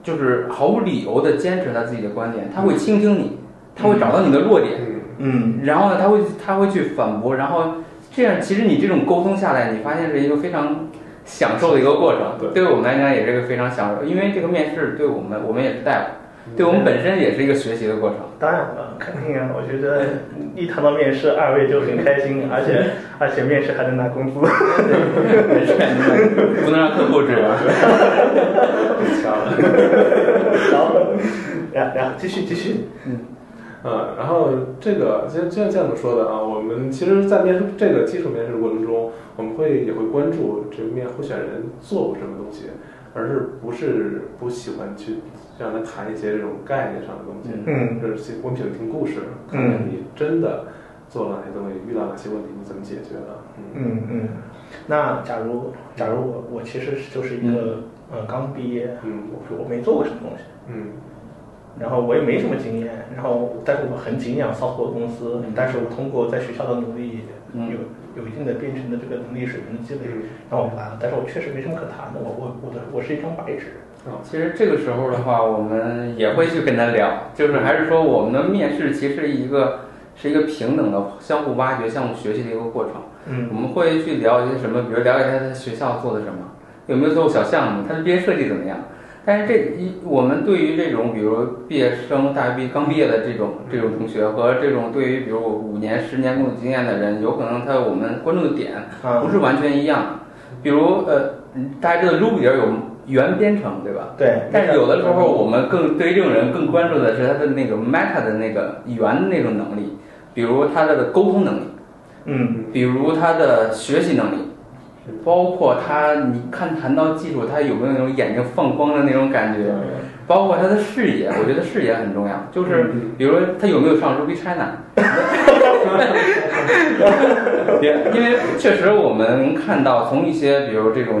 就是毫无理由的坚持他自己的观点，他会倾听你，他会找到你的弱点，嗯嗯然后呢，他会他会去反驳，然后这样其实你这种沟通下来，你发现是一个非常享受的一个过程。对对于我们来讲也是一个非常享受，因为这个面试对我们我们也是大夫，对我们本身也是一个学习的过程。当然了，肯定啊！我觉得一谈到面试，二位就很开心，而且 而且面试还能拿工资。不能让客户知道。巧了。然后，然然后继续继续，嗯，然后这个就就像这样子说的啊，我们其实，在面试这个基础面试过程中，我们会也会关注这个面候选人做过什么东西，而是不是不喜欢去让他谈一些这种概念上的东西，嗯。就是我们喜欢听故事，看看你真的做了哪些东西，遇到哪些问题，你怎么解决的，嗯。嗯嗯。那假如假如我我其实就是一个呃刚毕业，嗯。我我没做过什么东西，嗯然后我也没什么经验，然后但是我很敬仰 Software 公司，但是我通过在学校的努力，嗯有有一定的编程的这个能力水平的积累，嗯然后我就来了，但是我确实没什么可谈的，我我我的我是一张白纸。其实这个时候的话，我们也会去跟他聊，就是还是说我们的面试其实一个是一个平等的、相互挖掘、相互学习的一个过程。嗯我们会去聊一些什么，比如了解他在学校做的什么，有没有做过小项目，他的毕业设计怎么样。但是这一我们对于这种比如毕业生、大学毕刚毕业的这种这种同学和这种对于比如五年、十年工作经验的人，有可能他我们关注的点啊不是完全一样。比如呃，嗯大家知道 Ruby 有原编程，对吧？对，但是有的时候我们更对于这种人更关注的是他的那个 meta 的那个原的那种能力，比如他的沟通能力，嗯比如他的学习能力，包括他你看谈到技术，他有没有那种眼睛放光的那种感觉，包括他的视野，我觉得视野很重要，就是比如说他有没有上 Ruby China。也因为确实我们看到从一些比如这种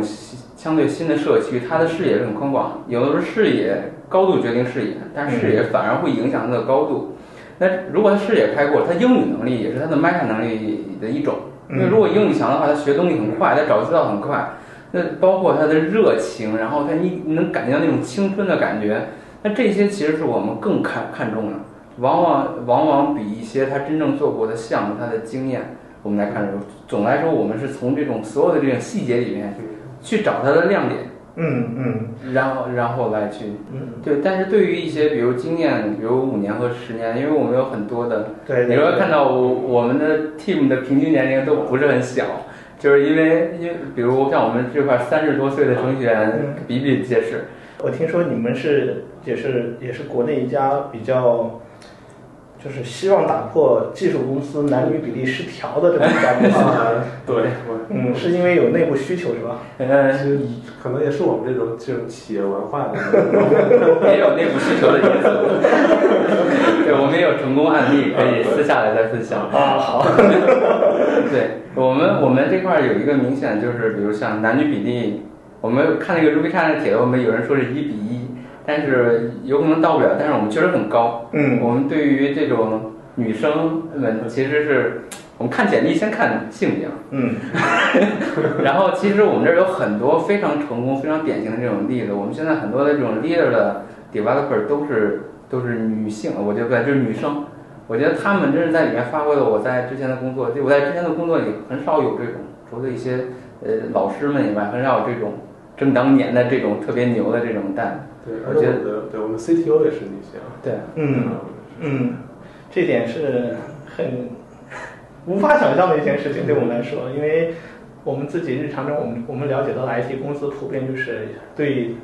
相对新的社区，他的视野是很宽广，有的时候视野高度决定视野，但是视野反而会影响他的高度。那如果他视野开阔，他英语能力也是他的 meta 能力的一种。因为如果英语强的话，他学东西很快，他找资料很快。那包括他的热情，然后他你能感觉到那种青春的感觉。那这些其实是我们更看看重的，往往往往比一些他真正做过的项目，他的经验，我们来看重。总来说，我们是从这种所有的这种细节里面去找他的亮点，嗯嗯然后然后来去嗯，对。但是对于一些比如经验，比如五年和十年，因为我们有很多的对，你会看到我我们的 team 的平均年龄都不是很小，就是因为因为比如像我们这块三十多岁的程序员比比皆是。我听说你们是也是也是国内一家比较，就是希望打破技术公司男女比例失调的这么一家公司。啊，对，我嗯，是因为有内部需求是吧？呃，其实可能也是我们这种这种企业文化的，也有内部需求的因素。对，我们也有成功案例可以私下来再分享。啊，好，对我们，我们这块儿有一个明显就是，比如像男女比例，我们看那个 Ruby 叉的帖子，我们有人说是一比一，但是有可能到不了，但是我们确实很高。嗯我们对于这种女生们，其实是我们看简历先看性别嘛，嗯 然后其实我们这儿有很多非常成功、非常典型的这种例子。我们现在很多的这种 leader 的 developer 都是都是女性，我觉得就是女生。我觉得她们真是在里面发挥了我在之前的工作，就我在之前的工作里很少有这种，除了一些呃老师们以外，很少有这种正当年的这种特别牛的这种蛋。对，而且我们的对我们 CTO 也是女性，对，嗯嗯，这点是很无法想象的一件事情，对我们来说，因为我们自己日常中，我们我们了解到的 IT 公司普遍就是对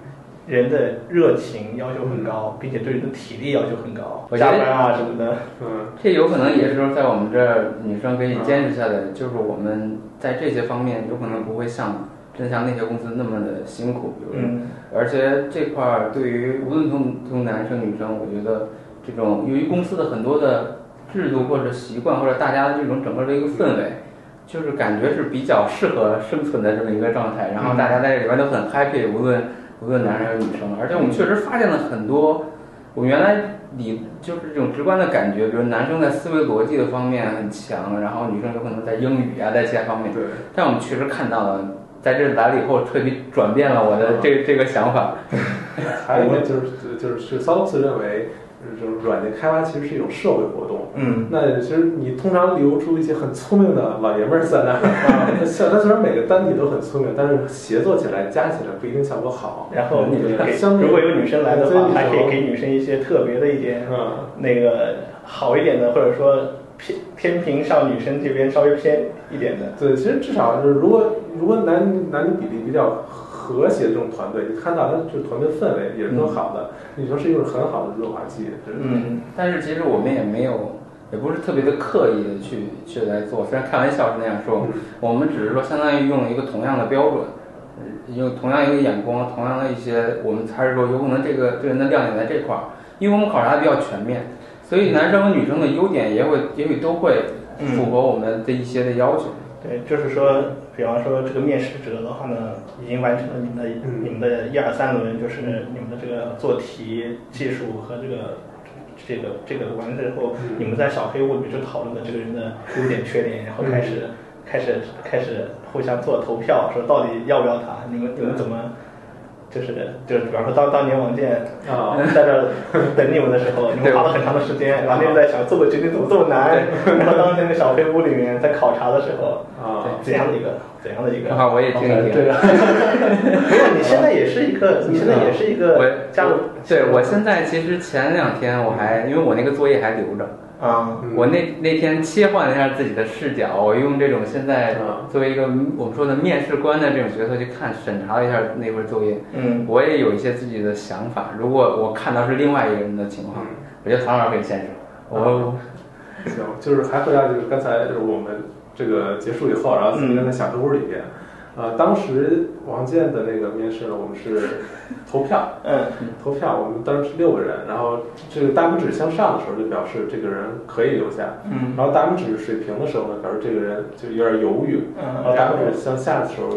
人的热情要求很高，并且对人的体力要求很高，加班啊什么的。嗯这有可能也是在我们这儿女生可以坚持下来，就是我们在这些方面有可能不会像真像那些公司那么的辛苦，比如说嗯而且这块儿对于无论从从男生女生，我觉得这种由于公司的很多的制度或者习惯，或者大家的这种整个的一个氛围，就是感觉是比较适合生存的这么一个状态。然后大家在这里边都很 happy，无论无论男生还是女生。而且我们确实发现了很多，我们原来理就是这种直观的感觉，比如男生在思维逻辑的方面很强，然后女生有可能在英语啊，在其他方面。对，但我们确实看到了，在这来了以后，彻底转变了我的这这个想法。还有一个就是就是是骚斯认为，就是软件开发其实是一种社会活动。嗯那其实你通常留出一些很聪明的老爷们儿在 那儿，他虽然每个单体都很聪明，但是协作起来加起来不一定效果好。然后你给如果有女生来的话，还可以给女生一些特别的一点嗯，那个好一点的，或者说偏偏平上女生这边稍微偏一点的。对，其实至少就是如果如果男男女比例比较和谐的这种团队，你看到它就是团队氛围也是很好的，你说是一种很好的润滑剂。嗯但是其实我们也没有，也不是特别的刻意的去去来做。虽然开玩笑是那样说，我们只是说相当于用了一个同样的标准，呃用同样一个眼光，同样的一些，我们还是说有可能这个这个人的亮点在这块儿，因为我们考察的比较全面，所以男生和女生的优点也会也许都会符合我们的一些的要求。对，就是说，比方说这个面试者的话呢，已经完成了你们的、嗯你们的一二三轮，就是你们的这个做题技术和这个这个这个完了之后，嗯你们在小黑屋里面就讨论的这个人的优点缺点，然后开始、开始开始互相做投票，说到底要不要他，你们你们怎么？就是就是，比方说当当年王健啊，在这儿等你们的时候，你们花了很长的时间，然后那边在想做个决定怎么这么难，然后当那个小黑屋里面在考察的时候，啊，怎样的一个怎样的一个正？好我也听一听。这 个没有，你现在也是一个，你现在也是一个加入，对我现在其实前两天我还因为我那个作业还留着，啊，嗯我那那天切换了一下自己的视角，我用这种现在嗯作为一个我们说的面试官的这种角色去看审查了一下那份作业，嗯我也有一些自己的想法。如果我看到是另外一个人的情况，我觉得唐老师可以先说。我行，就是还回到就是刚才就是我们这个结束以后，然后自己在小黑屋里边，呃，当时王健的那个面试呢，我们是投票，嗯投票，我们当时是六个人，然后这个大拇指向上的时候就表示这个人可以留下，嗯然后大拇指水平的时候呢，表示这个人就有点犹豫，然后嗯，然后大拇指向下的时候，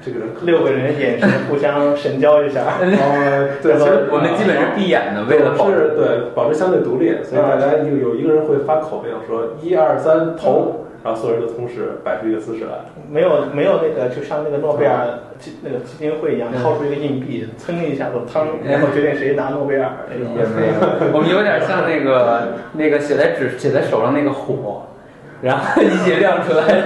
这个人六个人眼神互相神交一下，哦，对，其实我们基本是闭眼的，为了保持。对保持相对独立，所以大家有有一个人会发口令说一二三投，然后所有人都同时摆出一个姿势来。没有没有那个，就像那个诺贝尔基那个基金会一样，嗯掏出一个硬币，噌一下子汤，然后决定谁拿诺贝尔那种。也没有，我们有点像那个 那个写在纸写在手上那个火，然后一起亮出来，大家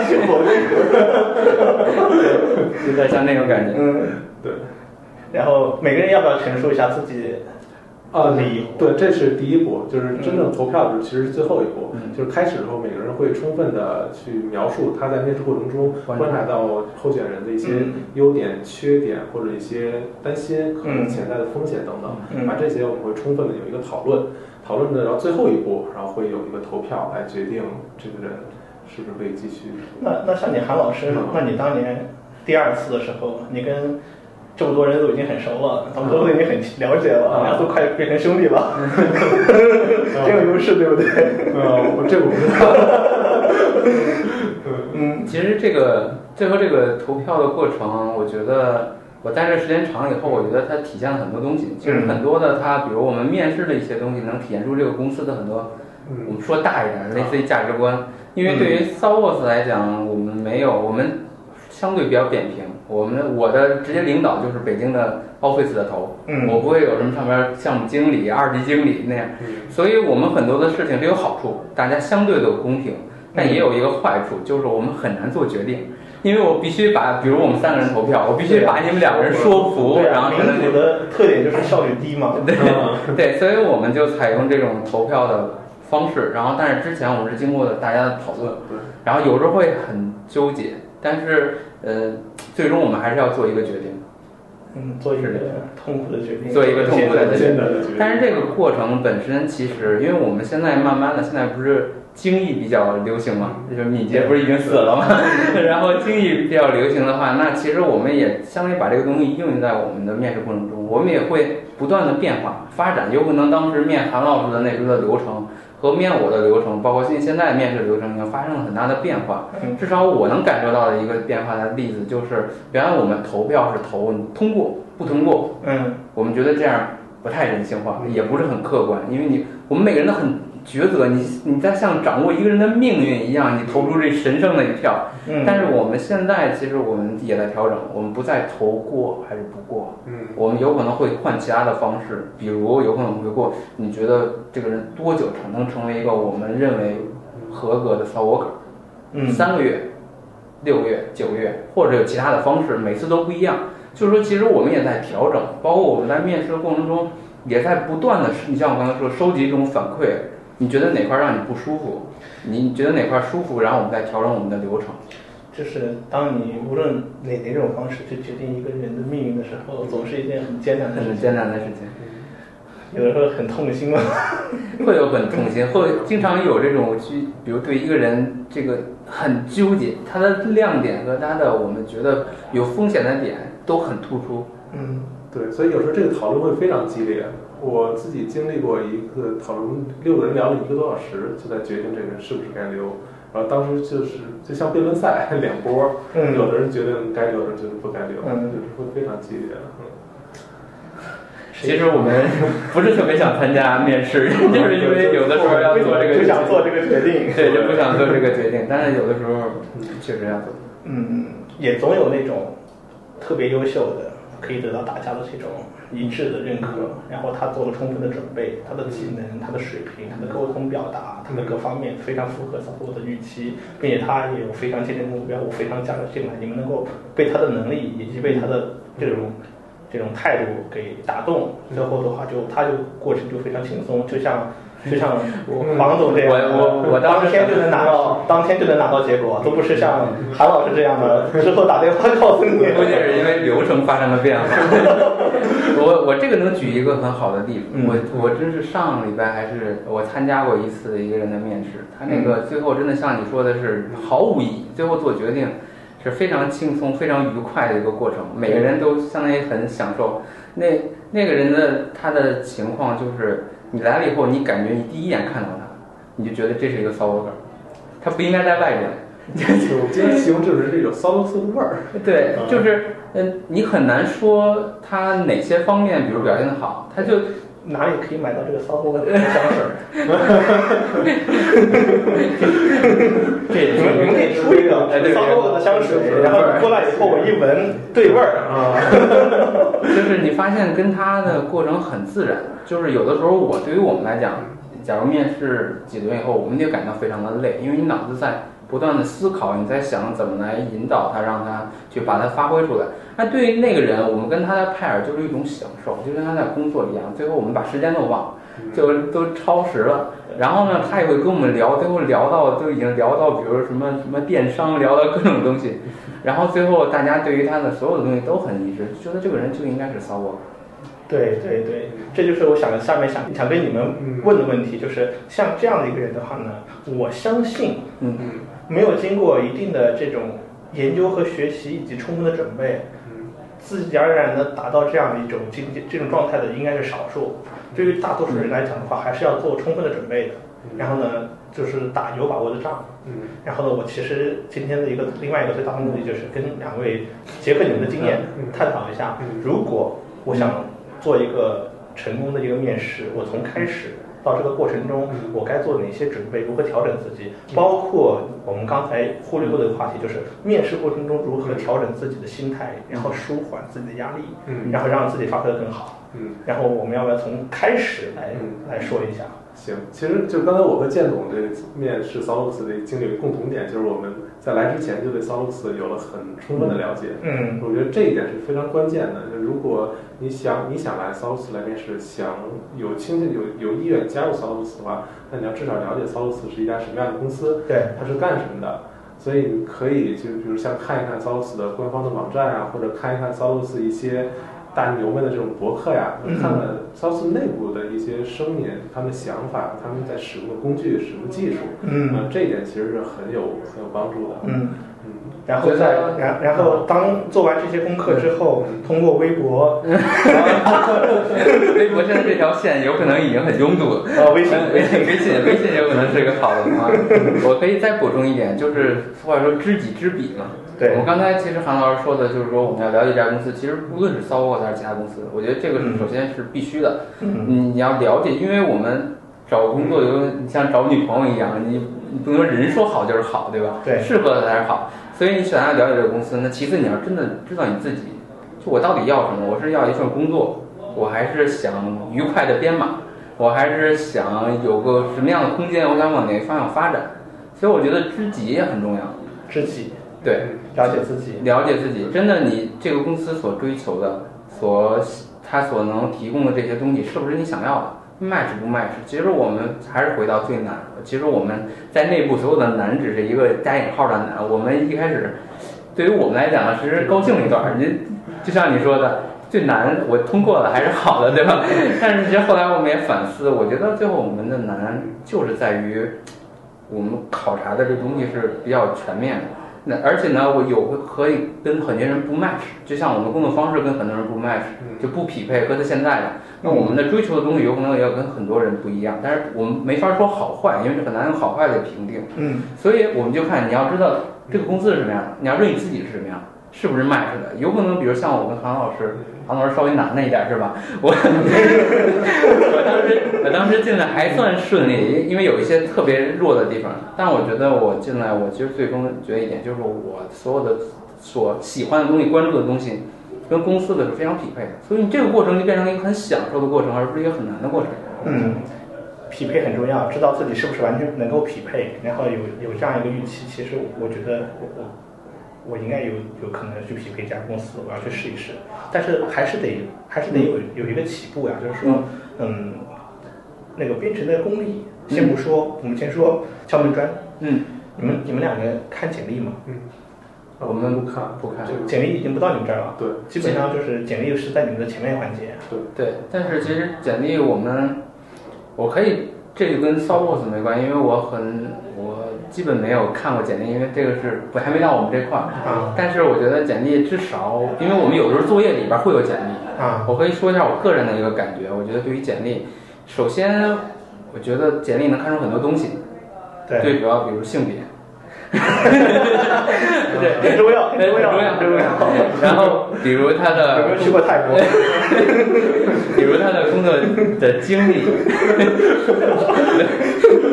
一起否定。有点像那种感觉。嗯，对，然后每个人要不要陈述一下自己？啊第一步对，这是第一步，就是真正投票的时候，其实是最后一步。嗯就是开始的时候，每个人会充分的去描述他在面试过程中观察到候选人的一些嗯优点、缺点或者一些担心、可能嗯潜在的风险等等。嗯把这些我们会充分的有一个讨论，讨论的，然后最后一步，然后会有一个投票来决定这个人是不是可以继续。那那像你韩老师嗯，那你当年第二次的时候，你跟这么多人都已经很熟了，他们都已经很了解了，嗯然后都快变成兄弟了，挺有 优势，对不对？啊，我这个我不知道。嗯其实这个最后这个投票的过程，我觉得我待这时间长了以后，我觉得它体现了很多东西。其实很多的它，比如我们面试的一些东西，能体现出这个公司的很多，我嗯们说大一点，类似于价值观。因为对于 s o o s 来讲，我们没有，我们相对比较扁平。我们我的直接领导就是北京的 Office 的头，嗯。我不会有什么上边项目经理、二级经理那样。嗯。所以我们很多的事情是有好处，大家相对的公平，但也有一个坏处，就是我们很难做决定，因为我必须把，比如我们三个人投票，我必须把你们两个人说服，然后民主的特点就是效率低嘛。对嗯。对，所以我们就采用这种投票的方式，然后但是之前我们是经过了大家的讨论，对。然后有时候会很纠结，但是呃，最终我们还是要做一个决定。嗯，做一个痛苦的决定，做一个痛苦的决定艰难的决定。但是这个过程本身其实，因为我们现在慢慢的，现在不是精益比较流行嘛，就是敏捷不是已经死了吗？然后精益比较流行的话，那其实我们也相当于把这个东西应用在我们的面试过程中，我们也会不断的变化发展，有可能当时面韩老师的那时候的流程。和面我的流程，包括现现在面试流程，已经发生了很大的变化。至少我能感受到的一个变化的例子，就是原来我们投票是投通过不通过，嗯，我们觉得这样不太人性化，也不是很客观，因为你我们每个人都很抉择，你你在像掌握一个人的命运一样，你投出这神圣的一票。嗯，但是我们现在其实我们也在调整，我们不再投过还是不过，嗯，我们有可能会换其他的方式，比如有可能会过，你觉得这个人多久才能成为一个我们认为合格的 s o worker？嗯，三个月、六个月、九个月，或者有其他的方式，每次都不一样。就是说，其实我们也在调整，包括我们在面试的过程中，也在不断的，你像我刚才说，收集这种反馈，你觉得哪块让你不舒服？你觉得哪块舒服？然后我们再调整我们的流程。就是当你无论哪哪种方式去决定一个人的命运的时候，总是一件很艰难的事情。很艰难的事情，有的时候很痛心嘛。会有很痛心，会经常有这种去，比如对一个人这个很纠结，他的亮点和他的我们觉得有风险的点都很突出。嗯对，所以有时候这个讨论会非常激烈。我自己经历过一个讨论，六个人聊了一个多小时，就在决定这个人是不是该留。然后当时就是就像辩论赛两波，嗯有的人觉得该留，有的人觉得不该留，嗯就是会非常激烈。嗯其实我们不是特别想参加面试，就是因为有的时候要做这个，就想做这个决定。对，就不想做这个决定。但是有的时候确实要做。嗯，也总有那种特别优秀的，可以得到大家的这种一致的认可，然后他做了充分的准备，他的技能、他的水平、他的沟通表达、他的各方面非常符合小伙的预期，并且他也有非常坚定的目标，我非常加入进来，你们能够被他的能力以及被他的这种。这种态度给打动，最后的话就他就过程就非常轻松，就像就像王总这样，我我我当天就能拿到，当天就能拿到结果，都不是像韩老师这样的，之后打电话告诉你。估计是因为流程发生了变化。我我这个能举一个很好的例子，嗯我我真是上礼拜还是我参加过一次一个人的面试，他那个最后真的像你说的是毫无意义，最后做决定是非常轻松、非常愉快的一个过程，每个人都相当于很享受。那那个人的他的情况就是，你来了以后，你感觉你第一眼看到他，你就觉得这是一个骚 worker，他不应该在外边。就今天形容就是这种骚罗斯的味儿。对，就是嗯，你很难说他哪些方面，比如表现的好，他就 哪里可以买到这个骚货 的香水？这也你们你们可以出一个骚货的香水，然后过来以后我一闻对味儿啊。就是你发现跟他的过程很自然，就是有的时候我对于我们来讲，假如面试几轮以后，我们就感到非常的累，因为你脑子在不断的思考，你在想怎么来引导他，让他去把它发挥出来。那对于那个人，我们跟他的派尔就是一种享受，就跟他在工作一样，最后我们把时间都忘了，就都超时了。然后呢，他也会跟我们聊，最后聊到都已经聊到，比如什么什么电商，聊到各种东西。然后最后大家对于他的所有的东西都很一致，觉得这个人就应该是骚我。对对对，这就是我想下面想想跟你们问的问题，就是像这样的一个人的话呢，我相信嗯嗯没有经过一定的这种研究和学习以及充分的准备，嗯自然而然的达到这样的一种境界、这种状态的应该是少数。对于大多数人来讲的话，还是要做充分的准备的。然后呢，就是打有把握的仗。嗯然后呢，我其实今天的一个另外一个最大的目的就是跟两位结合你们的经验嗯探讨一下嗯，如果我想做一个成功的一个面试，我从开始到这个过程中嗯，我该做哪些准备，如何调整自己，包括我们刚才忽略过的话题，就是面试过程中如何调整自己的心态，然后舒缓自己的压力，嗯然后让自己发挥的更好。嗯。然后我们要不要从开始来嗯来说一下？行，其实就刚才我和建总这个面试 s o l u x 的经历有共同点，就是我们在来之前就对 s o l u x 有了很充分的了解。嗯我觉得这一点是非常关键的。就如果你想你想来 s o l u x 来面试，想有倾向有有意愿加入 s o l u x 的话，那你要至少了解 s o l u x 是一家什么样的公司，对，它是干什么的。所以你可以就比如像看一看 s o l u x 的官方的网站啊，或者看一看 s o l u x 一些大牛们的这种博客呀，嗯看了 SOS 内部的一些声音、他们的想法、他们在使用的工具、使用技术，嗯呃，这一点其实是很有很有帮助的。嗯，嗯，然后再然然后当做完这些功课之后，通过微博、微博现在这条线有可能已经很拥堵了。呃微信、微信、微信、微信有可能是一个好的方案。我可以再补充一点，就是俗话说知己知彼嘛。对我们刚才其实韩老师说的就是说我们要了解这家公司，其实无论是 SOHO 还是其他公司，我觉得这个首先是必须的。嗯你你要了解，因为我们找工作有你像找女朋友一样，你你不能说人说好就是好，对吧？对适合的才是好。所以你想要了解这个公司，那其次你要真的知道你自己，就我到底要什么？我是要一份工作，我还是想愉快的编码，我还是想有个什么样的空间，我想往哪个方向发展。所以我觉得知己也很重要。知己，对，了解自己。了解自己，真的你这个公司所追求的，所它所能提供的这些东西，是不是你想要的？match 不 match？其实我们还是回到最难。其实我们在内部所有的难，只是一个加引号的难。我们一开始，对于我们来讲，其实高兴了一段儿。你就像你说的，最难我通过了还是好的，对吧？但是其实后来我们也反思，我觉得最后我们的难就是在于我们考察的这东西是比较全面的。那而且呢，我有可以跟很多人不 match，就像我们工作方式跟很多人不 match，嗯就不匹配和他现在的。那我们的追求的东西有可能也要跟很多人不一样，但是我们没法说好坏，因为这很难用好坏来评定。嗯所以我们就看你要知道这个公司是什么样的，你要知道你自己是什么样，是不是 match 的。有可能比如像我跟韩老师，韩老师稍微难了一点是吧？我 我当时我当时进来还算顺利，因因为有一些特别弱的地方，但我觉得我进来，我其实最终觉得一点就是我所有的所喜欢的东西、关注的东西。跟公司的是非常匹配的，所以你这个过程就变成了一个很享受的过程，而不是一个很难的过程。嗯，匹配很重要，知道自己是不是完全能够匹配，然后有有这样一个预期，其实我觉得我我我应该有有可能去匹配一家公司，我要去试一试，但是还是得还是得有有一个起步呀，就是说，嗯，那个编程的功力，先不说，我们先说敲门砖，嗯，你们你们两个看简历吗？嗯。我们不看不看。这个简历已经不到你们这儿了，对。基本上就是简历是在你们的前面环节，对。对，但是其实简历我们，我可以，这就跟 s o f t 没关系，因为我很我基本没有看过简历，因为这个是不还没到我们这块儿。啊但是我觉得简历至少，因为我们有时候作业里边会有简历，啊，我可以说一下我个人的一个感觉。我觉得对于简历，首先我觉得简历能看出很多东西，对，最主要比如性别，对，很重要，很重要，很重要。然后比如他的有没有去过泰国？比如他的工作的经历，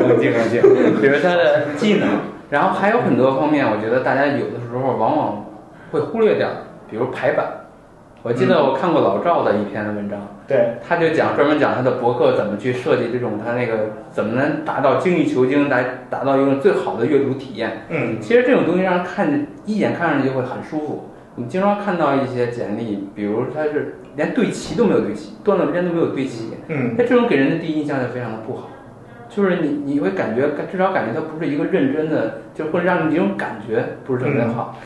冷静冷静。比如他的技能，然后还有很多方面，我觉得大家有的时候往往会忽略掉，比如排版。我记得我看过老赵的一篇文章，对，他就讲专门讲他的博客怎么去设计这种他那个怎么能达到精益求精，来达到一个最好的阅读体验。嗯其实这种东西让人看着一眼看上去就会很舒服。我们经常看到一些简历，比如他是连对齐都没有对齐，段落之间都没有对齐，嗯那这种给人的第一印象就非常的不好。就是你你会感觉至少感觉他不是一个认真的，就会让你这种感觉不是特别好。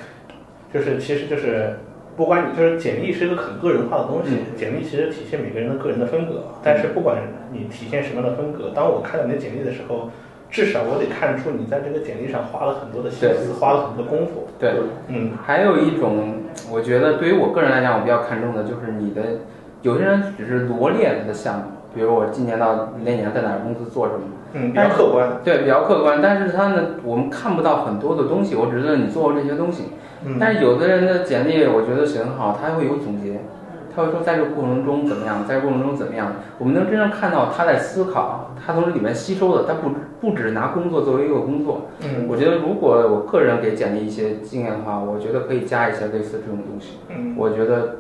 就是其实就是不管你就是简历是一个很个人化的东西，简历其实体现每个人的个人的风格。但是不管你体现什么样的风格，当我看到你的简历的时候，至少我得看出你在这个简历上花了很多的心思，花了很多功夫。对，嗯。还有一种，我觉得对于我个人来讲，我比较看重的就是你的，有些人只是罗列他的项目，比如我今年到那年在哪个公司做什么，嗯，比较客观。对，比较客观。但是他呢，我们看不到很多的东西，我只知道你做过这些东西。嗯但是有的人的简历，我觉得写得很好，他会有总结，他会说在这个过程中怎么样，在这过程中怎么样。我们能真正看到他在思考，他从里面吸收的，他不不只是拿工作作为一个工作。嗯我觉得如果我个人给简历一些经验的话，我觉得可以加一些类似这种东西。嗯我觉得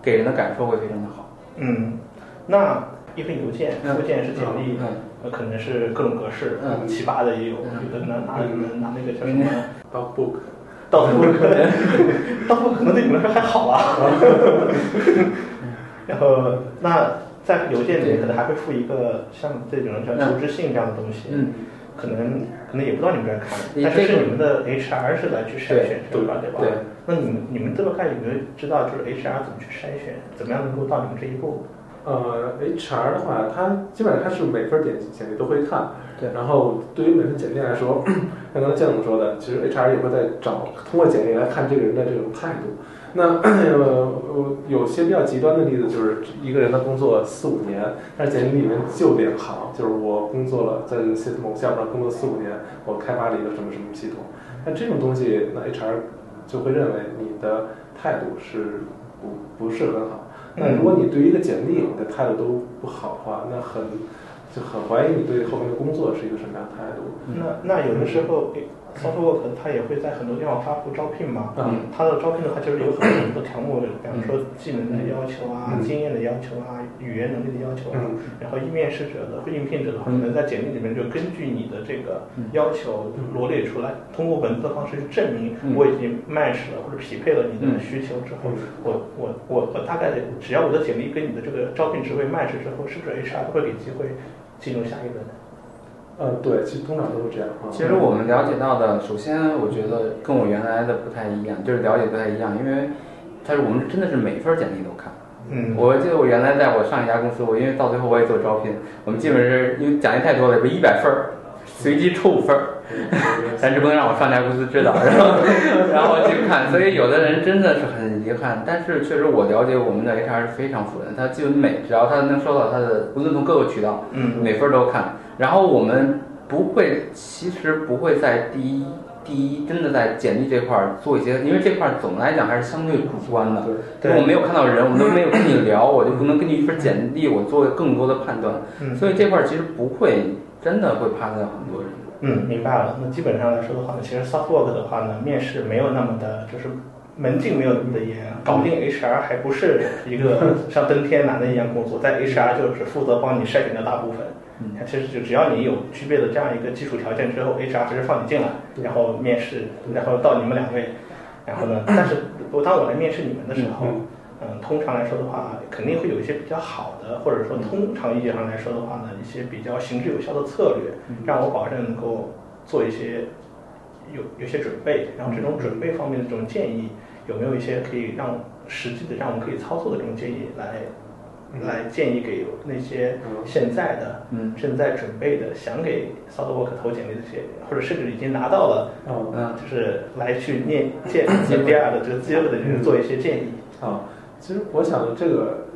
给人的感受会非常的好。嗯，那一份邮件嗯附件是简历，嗯呃，可能是各种格式，嗯奇葩的也有，嗯有的拿拿拿那个叫什么？到 book，倒不可能，倒不 可能对你们来说还好啊。然后，那在邮件里可能还会附一个像这种叫求职信这样的东西，嗯可能可能也不知道你们这儿看，但是是你们的 HR 是来去筛选对是吧？对吧？对。那你们你们这么看有没有知道就是 HR 怎么去筛选，怎么样能够到你们这一步？呃，HR 的话，他基本上他是每份简简历都会看，对然后对于每份简历来说，像刚才建总说的，其实 HR 也会在找通过简历来看这个人的这种态度。那呃，有些比较极端的例子就是一个人的工作四五年，但是简历里面就两行，就是我工作了在系某项目上工作四五年，我开发了一个什么什么系统。那这种东西，那 HR 就会认为你的态度是不不是很好。那如果你对于一个简历你的态度都不好的话，那很就很怀疑你对后面的工作是一个什么样的态度。那那有的时候 SoftWork 它也会在很多地方发布招聘嘛，嗯。它的招聘的话就是有很多很多条目，比方说技能的要求啊、嗯。经验的要求啊、语言能力的要求啊，嗯。然后应面试者的、应聘者的话，可嗯能在简历里面就根据你的这个嗯。要求罗列出来，通过文字的方式去证明嗯。我已经 match 了或者匹配了你的嗯需求之后嗯，我我我我大概只要我的简历跟你的这个招聘职位 match 之后，是不是 HR 都会给机会进入下一轮？呃，对，其实通常都是这样啊。其实我们了解到的，首先我觉得跟我原来的不太一样，就是了解不太一样，因为他是我们真的是每份简历都看。嗯我记得我原来在我上一家公司，我因为到最后我也做招聘，我们基本是因为简历太多了，有一百份儿，随机抽五份儿，但是不能让我上家公司知道，然后然后去看，所以有的人真的是很遗憾，但是确实我了解我们的 HR 是非常负责任，他基本每只要他能收到他的，无论从各个渠道，嗯每份儿都看，然后我们不会，其实不会在第一第一真的在简历这块儿做一些，因为这块儿总的来讲还是相对主观的。对因为我没有看到人，我都没有跟你聊，我就不能根据一份简历我做更多的判断，嗯所以这块儿其实不会真的会 pass 掉很多人。嗯，明白了。那基本上来说的话呢，其实 SoftWork 的话呢，面试没有那么的，就是门禁没有那么的严，搞定 HR 还不是一个 像登天难的一样工作，在 HR 就只负责帮你筛选掉大部分。嗯。它其实就只要你有具备了这样一个基础条件之后，HR 只是放你进来，然后面试，然后到你们两位，然后呢，但是我当我来面试你们的时候，嗯嗯，通常来说的话，肯定会有一些比较好的，或者说通常意义上来说的话呢，一些比较行之有效的策略，让我保证能够做一些有有些准备，然后这种准备方面的这种建议，有没有一些可以让实际的让我们可以操作的这种建议来？来建议给那些现在的、嗯。正在准备的、想给 SoftWork 投简历的这些，或者甚至已经拿到了，嗯嗯就是来去念建 CPR 的这个机会的人做一些建议。啊，其实我想这个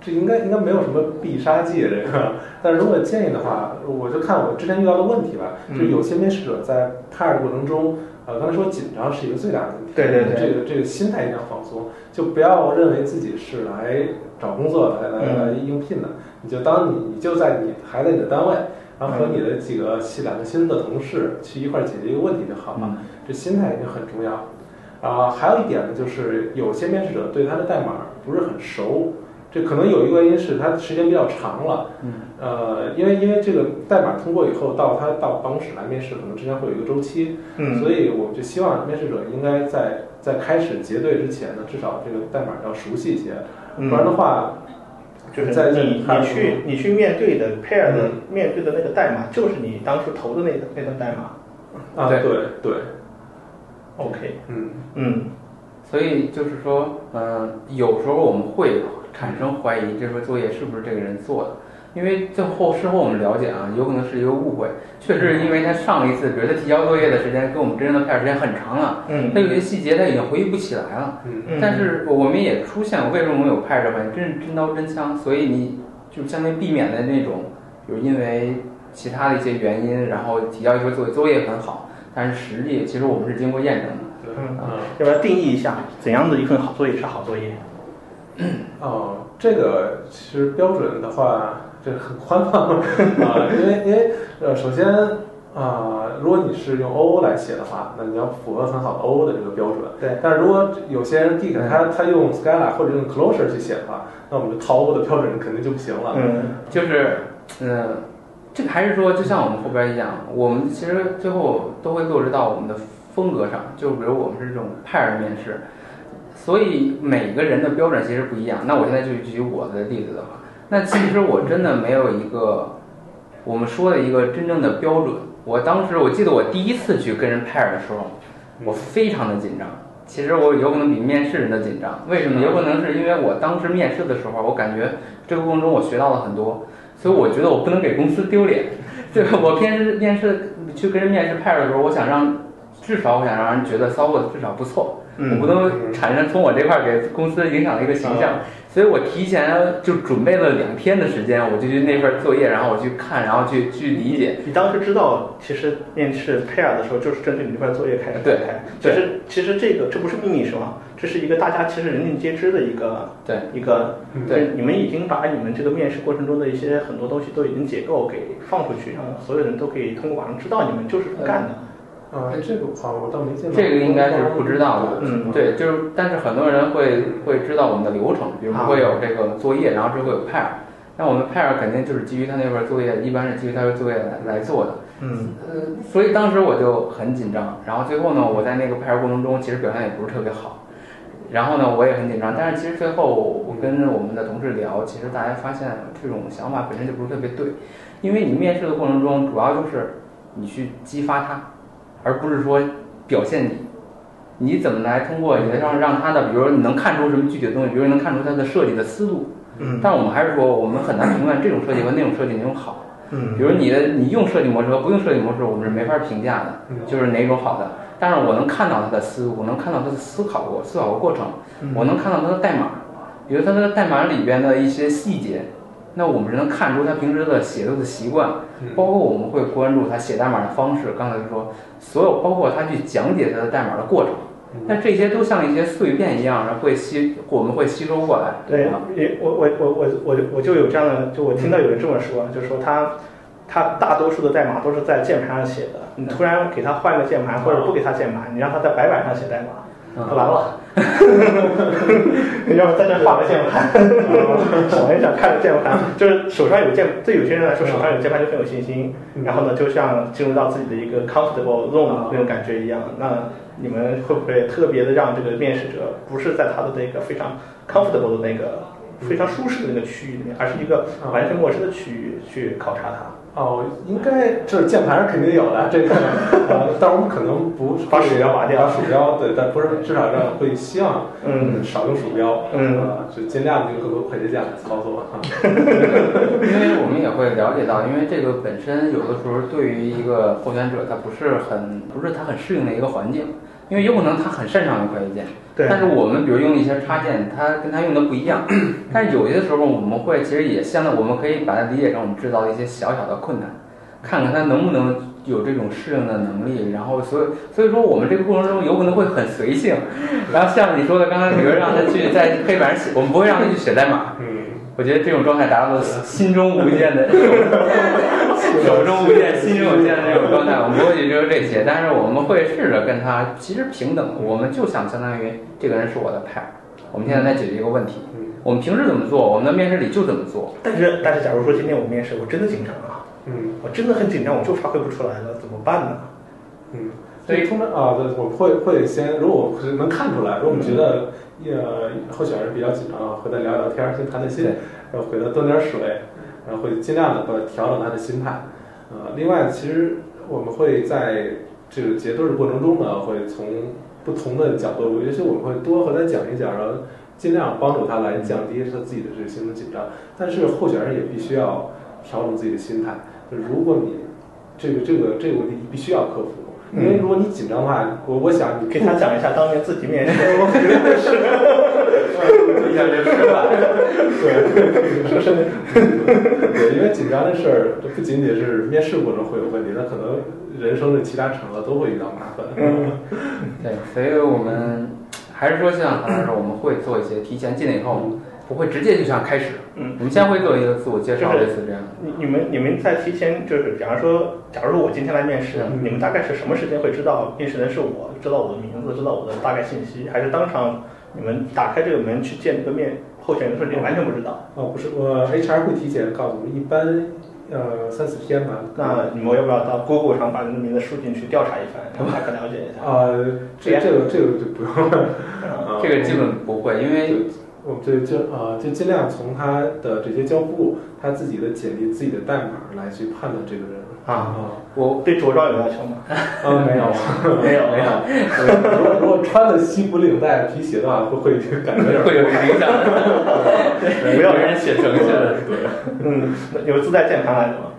这应该应该没有什么必杀技这个，但是如果建议的话，我就看我之前遇到的问题吧，嗯。就是有些面试者在派的过程中，呃，刚才说紧张是一个最大的问题，对对对这个这个心态一定要放松，就不要认为自己是来找工作，来来嗯。来应聘的，你就当你你就在你还在你的单位。然后和你的几个新两个新的同事去一块儿解决一个问题就好了，嗯。这心态一定很重要。啊、还有一点呢，就是有些面试者对他的代码不是很熟，这可能有一个原因是它时间比较长了。嗯，呃，因为因为这个代码通过以后，到他到办公室来面试，可能之间会有一个周期，嗯。所以我们就希望面试者应该在在开始结对之前呢，至少这个代码要熟悉一些，嗯。不然的话，就是在你在你去你去面对的 pair 的嗯。面对的那个代码，就是你当初投的那个那段代码。啊，对对对，OK，嗯。嗯所以就是说，嗯、有时候我们会产生怀疑，这份作业是不是这个人做的？因为最后事后我们了解啊，有可能是一个误会，确实是因为他上一次，比如他提交作业的时间跟我们真正的派时间很长了，嗯他有些细节他已经回忆不起来了。嗯嗯但是我们也出现过，为什么我们有派这环境？真是真刀真枪，所以你就相当于避免了那种，比如因为其他的一些原因，然后提交一份作业，作业很好，但是实际其实我们是经过验证的。对嗯嗯。要不要定义一下怎样的一份好作业是好作业？哦，这个其实标准的话，这很宽泛 啊，因为因为呃，首先啊、如果你是用 OO 来写的话，那你要符合很好的 OO 的这个标准。对但是如果有些人 Git 他他用 Scala 或者用 Closure 去写的话，那我们就套 OO 的标准肯定就不行了。嗯就是，嗯、这个还是说，就像我们后边一样，我们其实最后都会落实到我们的风格上。就比如我们是这种派尔面试，所以每个人的标准其实不一样。那我现在就举我的例子的话，那其实我真的没有一个我们说的一个真正的标准，我当时我记得我第一次去跟人 pair 的时候，我非常的紧张。其实我有可能比面试人的紧张，为什么？有可能是因为我当时面试的时候，我感觉这个过程中我学到了很多，所以我觉得我不能给公司丢脸。对 我面试面试去跟人面试 pair 的时候，我想让至少我想让人觉得 SOHO 至少不错，我不能产生从我这块儿给公司影响的一个形象。所以我提前就准备了两天的时间，我就去那份作业，然后我去看，然后去去理解。你当时知道，其实面试 pair 的时候，就是针对你这份作业开始对开。其实其实这个这不是秘密是吗？这是一个大家其实人尽皆知的一个对一个对。你们已经把你们这个面试过程中的一些很多东西都已经解构给放出去，让所有人都可以通过网上知道你们就是这么干的。啊，这个好，我倒没见过。这个应该是不知道的，嗯，对，就是，但是很多人会会知道我们的流程，比如会有这个作业，然后之后有 pair，那我们 pair 肯定就是基于他那份作业，一般是基于他的作业来来做的，嗯，呃，所以当时我就很紧张，然后最后呢，我在那个 pair 过程中其实表现也不是特别好，然后呢，我也很紧张，但是其实最后我跟我们的同事聊，其实大家发现这种想法本身就不是特别对，因为你面试的过程中，主要就是你去激发他。而不是说表现你，你怎么来通过你的让让他的，比如说你能看出什么具体的东西，比如能看出他的设计的思路。嗯。但我们还是说，我们很难评判这种设计和那种设计哪种好。嗯。比如你的你用设计模式和不用设计模式，我们是没法评价的，就是哪种好的。但是我能看到他的思路，我能看到他的思考过思考过过程，我能看到他的代码，比如他的代码里边的一些细节。那我们能看出他平时的写作的习惯，包括我们会关注他写代码的方式。刚才说，所有包括他去讲解他的代码的过程，那这些都像一些碎片一样，然后会吸，我们会吸收过来。对，我我我我我我就有这样的，就我听到有人这么说，就是说他他大多数的代码都是在键盘上写的，你突然给他换个键盘，或者不给他键盘，你让他在白板上写代码。他完了，要不在这画个键盘，想一想看着键盘，就是手上有键，对有些人来说手上有键盘就很有信心。然后呢，就像进入到自己的一个 comfortable zone 那种感觉一样。那你们会不会特别的让这个面试者不是在他的那个非常 comfortable 的那个非常舒适的那个区域里面，而是一个完全陌生的区域去考察他？哦，应该这键盘是肯定有的，这个，呃，但我们可能不把鼠标拔掉，把鼠标，对，但不是，至少让会希望，嗯，少用鼠标，嗯，就尽量用更多快捷键操作啊。因为我们也会了解到，因为这个本身有的时候对于一个候选者，他不是很，不是他很适应的一个环境。因为有可能他很擅长用快捷键，但是我们比如用一些插件，他跟他用的不一样。但是有些时候我们会其实也相当，我们可以把它理解成我们制造的一些小小的困难，看看他能不能有这种适应的能力。然后所以所以说我们这个过程中有可能会很随性。然后像你说的刚才，比如让他去在黑板上写，我们不会让他去写代码。我觉得这种状态达到了心中无限的，手中无限，心中有限的这种状态，我们不会去说这些，但是我们会试着跟他其实平等，我们就想相当于这个人是我的 pair，我们现在在解决一个问题，我们平时怎么做，我们的面试里就怎么做。但是但是，假如说今天我面试，我真的紧张啊，嗯，我真的很紧张，我就发挥不出来了，怎么办呢？嗯，所以通常啊，对，我会会先，如果是能看出来，如果我们觉得。呃，候选人比较紧张，和他聊聊天，先谈谈心，然后给他端点水，然后会尽量的把调整他的心态。呃，另外，其实我们会在这个结对的过程中呢，会从不同的角度，也许我们会多和他讲一讲，然后尽量帮助他来降低他自己的这个心理紧张。但是候选人也必须要调整自己的心态。就如果你这个这个这个问题，你必须要克服。因为如果你紧张的话，我我想你给他讲一下当年自己面试的故事，一下就吃饭。对，说是对，因为紧张的事儿，这不仅仅是面试过程会有问题，那可能人生的其他场合都会遇到麻烦。对，所以我们还是说像韩老师，我们会做一些提前进来以后。不会直接就像开始，嗯，我们先会做一个自我介绍，类似这样。你你们你们在提前就是，比方说，假如说我今天来面试，你们大概是什么时间会知道面试人是我，知道我的名字，知道我的大概信息，还是当场你们打开这个门去见这个面候选人的时候，你完全不知道？哦，不是，我 HR 会提前告诉我，一般呃三四天吧。那你们要不要到 Google 上把人的名字输进去调查一番，让大概了解一下？啊，这这个这个就不用了，这个基本不会，因为。我们就就呃就尽量从他的这些交互，他自己的简历、自己的代码来去判断这个人啊。我对着装有要求吗？嗯，没有，没有没有。如果如果穿的西服领带皮鞋的话，会会感觉有点会有影响，不要给人写程序的。对，嗯，有自带键盘来的吗？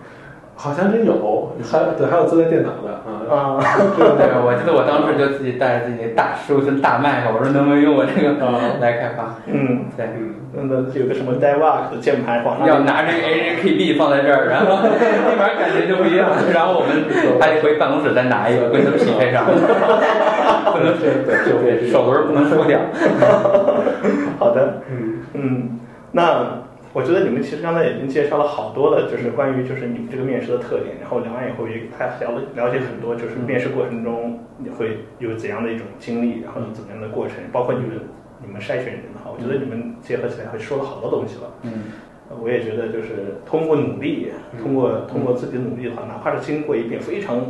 好像真有，还对，还有自带电脑的啊。啊，对，我记得我当时就自己带着自己那大十五寸大麦克，我说能不能用我这个 来开发？嗯，对，嗯，那有个什么 DevOps 的键盘往上要拿这个 HKB 放在这儿，然后立马感觉就不一样。然后我们还得回办公室再拿一个跟它匹配上，不能对对对手轮不能收掉。好的，嗯嗯，那我觉得你们其实刚才已经介绍了好多的，就是关于就是你们这个面试的特点，然后聊完以后也大家了了解很多，就是面试过程中你会有怎样的一种经历，然后怎么样的过程，包括你们你们筛选人的话，我觉得你们结合起来会说了好多东西了。嗯呃我也觉得就是通过努力，通过通过自己的努力的话，哪怕是经过一遍非常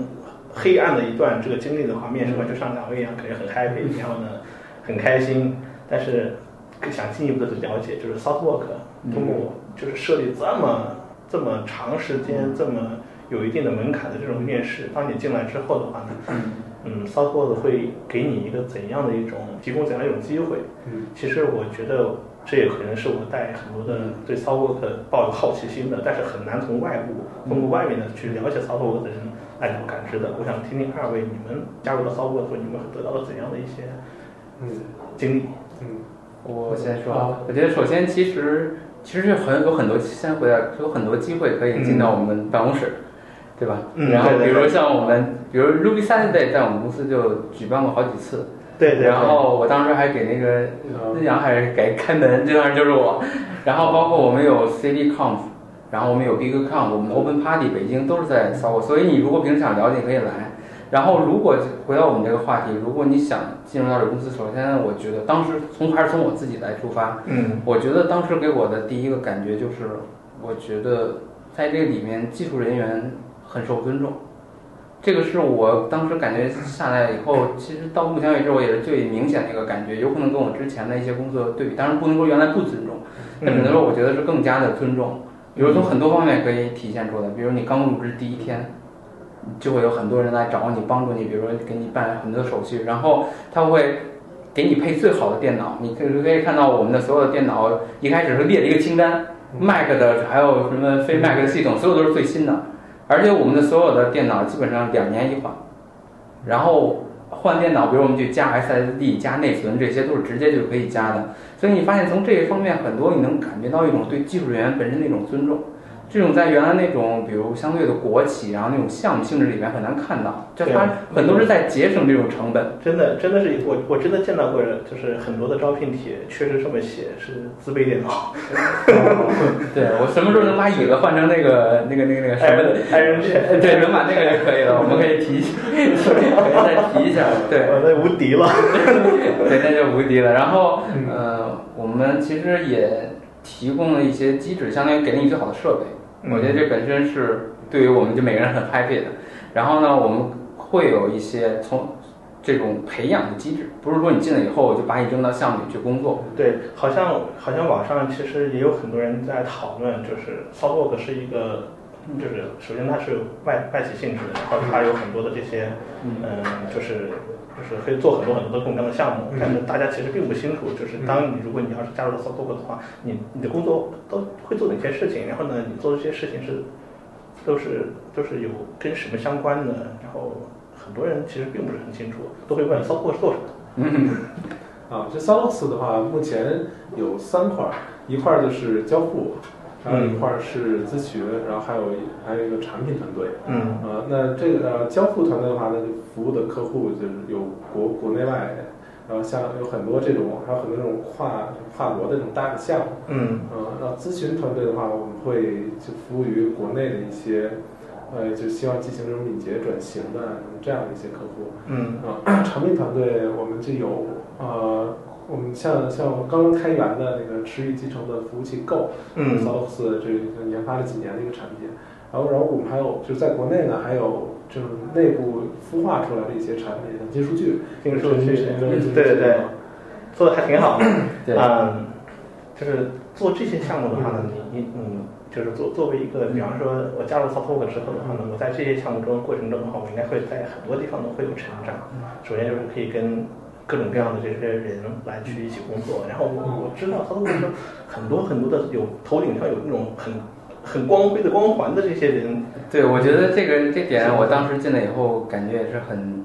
黑暗的一段这个经历的话，面试官就像两位一样，肯定很 happy，然后呢很开心，但是更想进一步的了解，就是 Southwork 通过就是设立这么这么长时间、这么有一定的门槛的这种面试，当你进来之后的话呢，嗯，Southwork 会给你一个怎样的一种提供怎样的一种机会？嗯其实我觉得这也可能是我带很多的对 SoftWork 抱有好奇心的，但是很难从外部通过外面的去了解 SoftWork 的人来感知的。我想听听二位你们加入了 SoftWork 后，你们得到了怎样的一些嗯经历？嗯我先说，我觉得首先其实其实很有很多，先回来有很多机会可以进到我们办公室，对吧？嗯然后比如像我们，比如 Ruby Saturday 在我们公司就举办过好几次，对对对，然后我当时还给那个嗯日阳还是给开门，这当然就是我。然后包括我们有 CDConf，然后我们有 BigConf，我们 Open Party 北京都是在骚过，所以你如果平时想了解可以来。然后如果回到我们这个话题，如果你想进入到这个公司，首先我觉得当时从还是从我自己来出发，嗯我觉得当时给我的第一个感觉就是，我觉得在这个里面技术人员很受尊重，这个是我当时感觉下来以后，其实到目前为止我也是最明显的一个感觉，有可能跟我之前的一些工作对比，当然不能说原来不尊重，但只能说我觉得是更加的尊重，比如从很多方面可以体现出来，比如你刚入职第一天。就会有很多人来找你帮助你，比如说给你办很多手续，然后他会给你配最好的电脑。你可以可以看到我们的所有的电脑一开始是列了一个清单，Mac 的还有什么非 Mac 的系统，所有都是最新的。而且我们的所有的电脑基本上两年一换，然后换电脑，比如我们去加 SSD、加内存，这些都是直接就可以加的。所以你发现从这一方面，很多你能感觉到一种对技术人员本身的一种尊重。这种在原来那种，比如相对的国企，然后那种项目性质里面很难看到，就它很多是在节省这种成本。真的真的是我我真的见到过，就是很多的招聘帖确实这么写，是自备电脑。对我什么时候能把椅子换成那个那个那个那个什么？爱人圈，对，能把那个就可以了，我们可以提，可以再提一下。对，我那无敌了。对，那就无敌了。然后，呃，我们其实也提供了一些机制，相当于给了你最好的设备。我觉得这本身是对于我们就每个人很 happy 的。然后呢，我们会有一些从这种培养的机制，不是说你进来以后就把你扔到项目里去工作。对，好像好像网上其实也有很多人在讨论，就是 SoftWork 是一个，就是首先它是外外企性质的，然后它有很多的这些，嗯，就是就是可以做很多很多的共享的项目，但是大家其实并不清楚，就是当你如果你要是加入了 SoftWork 的话，你你的工作都会做哪些事情，然后呢，你做这些事情是都是都是有跟什么相关的，然后很多人其实并不是很清楚，都会问 SoftWork 是做什么的。嗯，啊，这 Solos 的话，目前有三块儿，一块儿就是交互，然后一块儿是咨询，然后还有还有一个产品团队。嗯啊，那这个呃交付团队的话，那就服务的客户就是有国国内外，然后像有很多这种，还有很多这种跨跨国的这种大的项目。嗯呃，然后咨询团队的话，我们会就服务于国内的一些，呃，就希望进行这种敏捷转型的这样的一些客户。嗯啊，产品团队我们就有呃，我们像像刚刚开源的那个池域集成的服务器 Go，嗯。S o f t 这个研发了几年的一个产品，然后然后我们还有就是在国内呢，还有就是内部孵化出来的一些产品，像金数据，金数据对对对。对做的还挺好的。嗯，就是做这些项目的话呢，你你嗯就是作作为一个，比方说我加入 SoftWork 之后的话呢，我在这些项目中过程中的话，我应该会在很多地方都会有成长。首先就是可以跟各种各样的这些人来去一起工作，然后我我知道他们说很多很多的有头顶上有那种很很光辉的光环的这些人，对，我觉得这个这点，我当时进来以后感觉也是很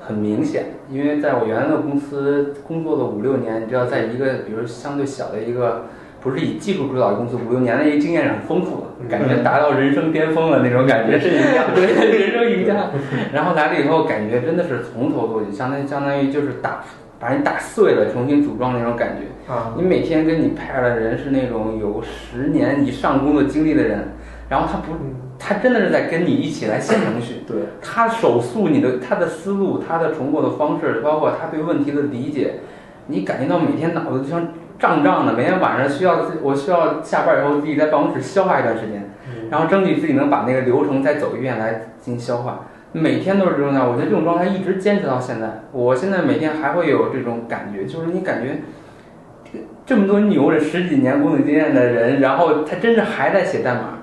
很明显，因为在我原来的公司工作了五六年，你知道，在一个比如相对小的一个不是以技术主导的公司，五六年的一个经验是很丰富的，感觉达到人生巅峰了那种感觉，人生赢家对，人生赢家。然后来了以后，感觉真的是从头做起，相当于相当于就是打把你打碎了，重新组装那种感觉。啊，你每天跟你派的人是那种有十年以上工作经历的人，然后他不，他真的是在跟你一起来写程序。对，他手速，你的他的思路，他的重构的方式，包括他对问题的理解，你感觉到每天脑子就像胀胀的，每天晚上需要我需要下班以后自己在办公室消化一段时间，然后争取自己能把那个流程再走一遍来进行消化。每天都是这种状态，我觉得这种状态一直坚持到现在。我现在每天还会有这种感觉，就是你感觉这么多牛着十几年工作经验的人，然后他真是还在写代码。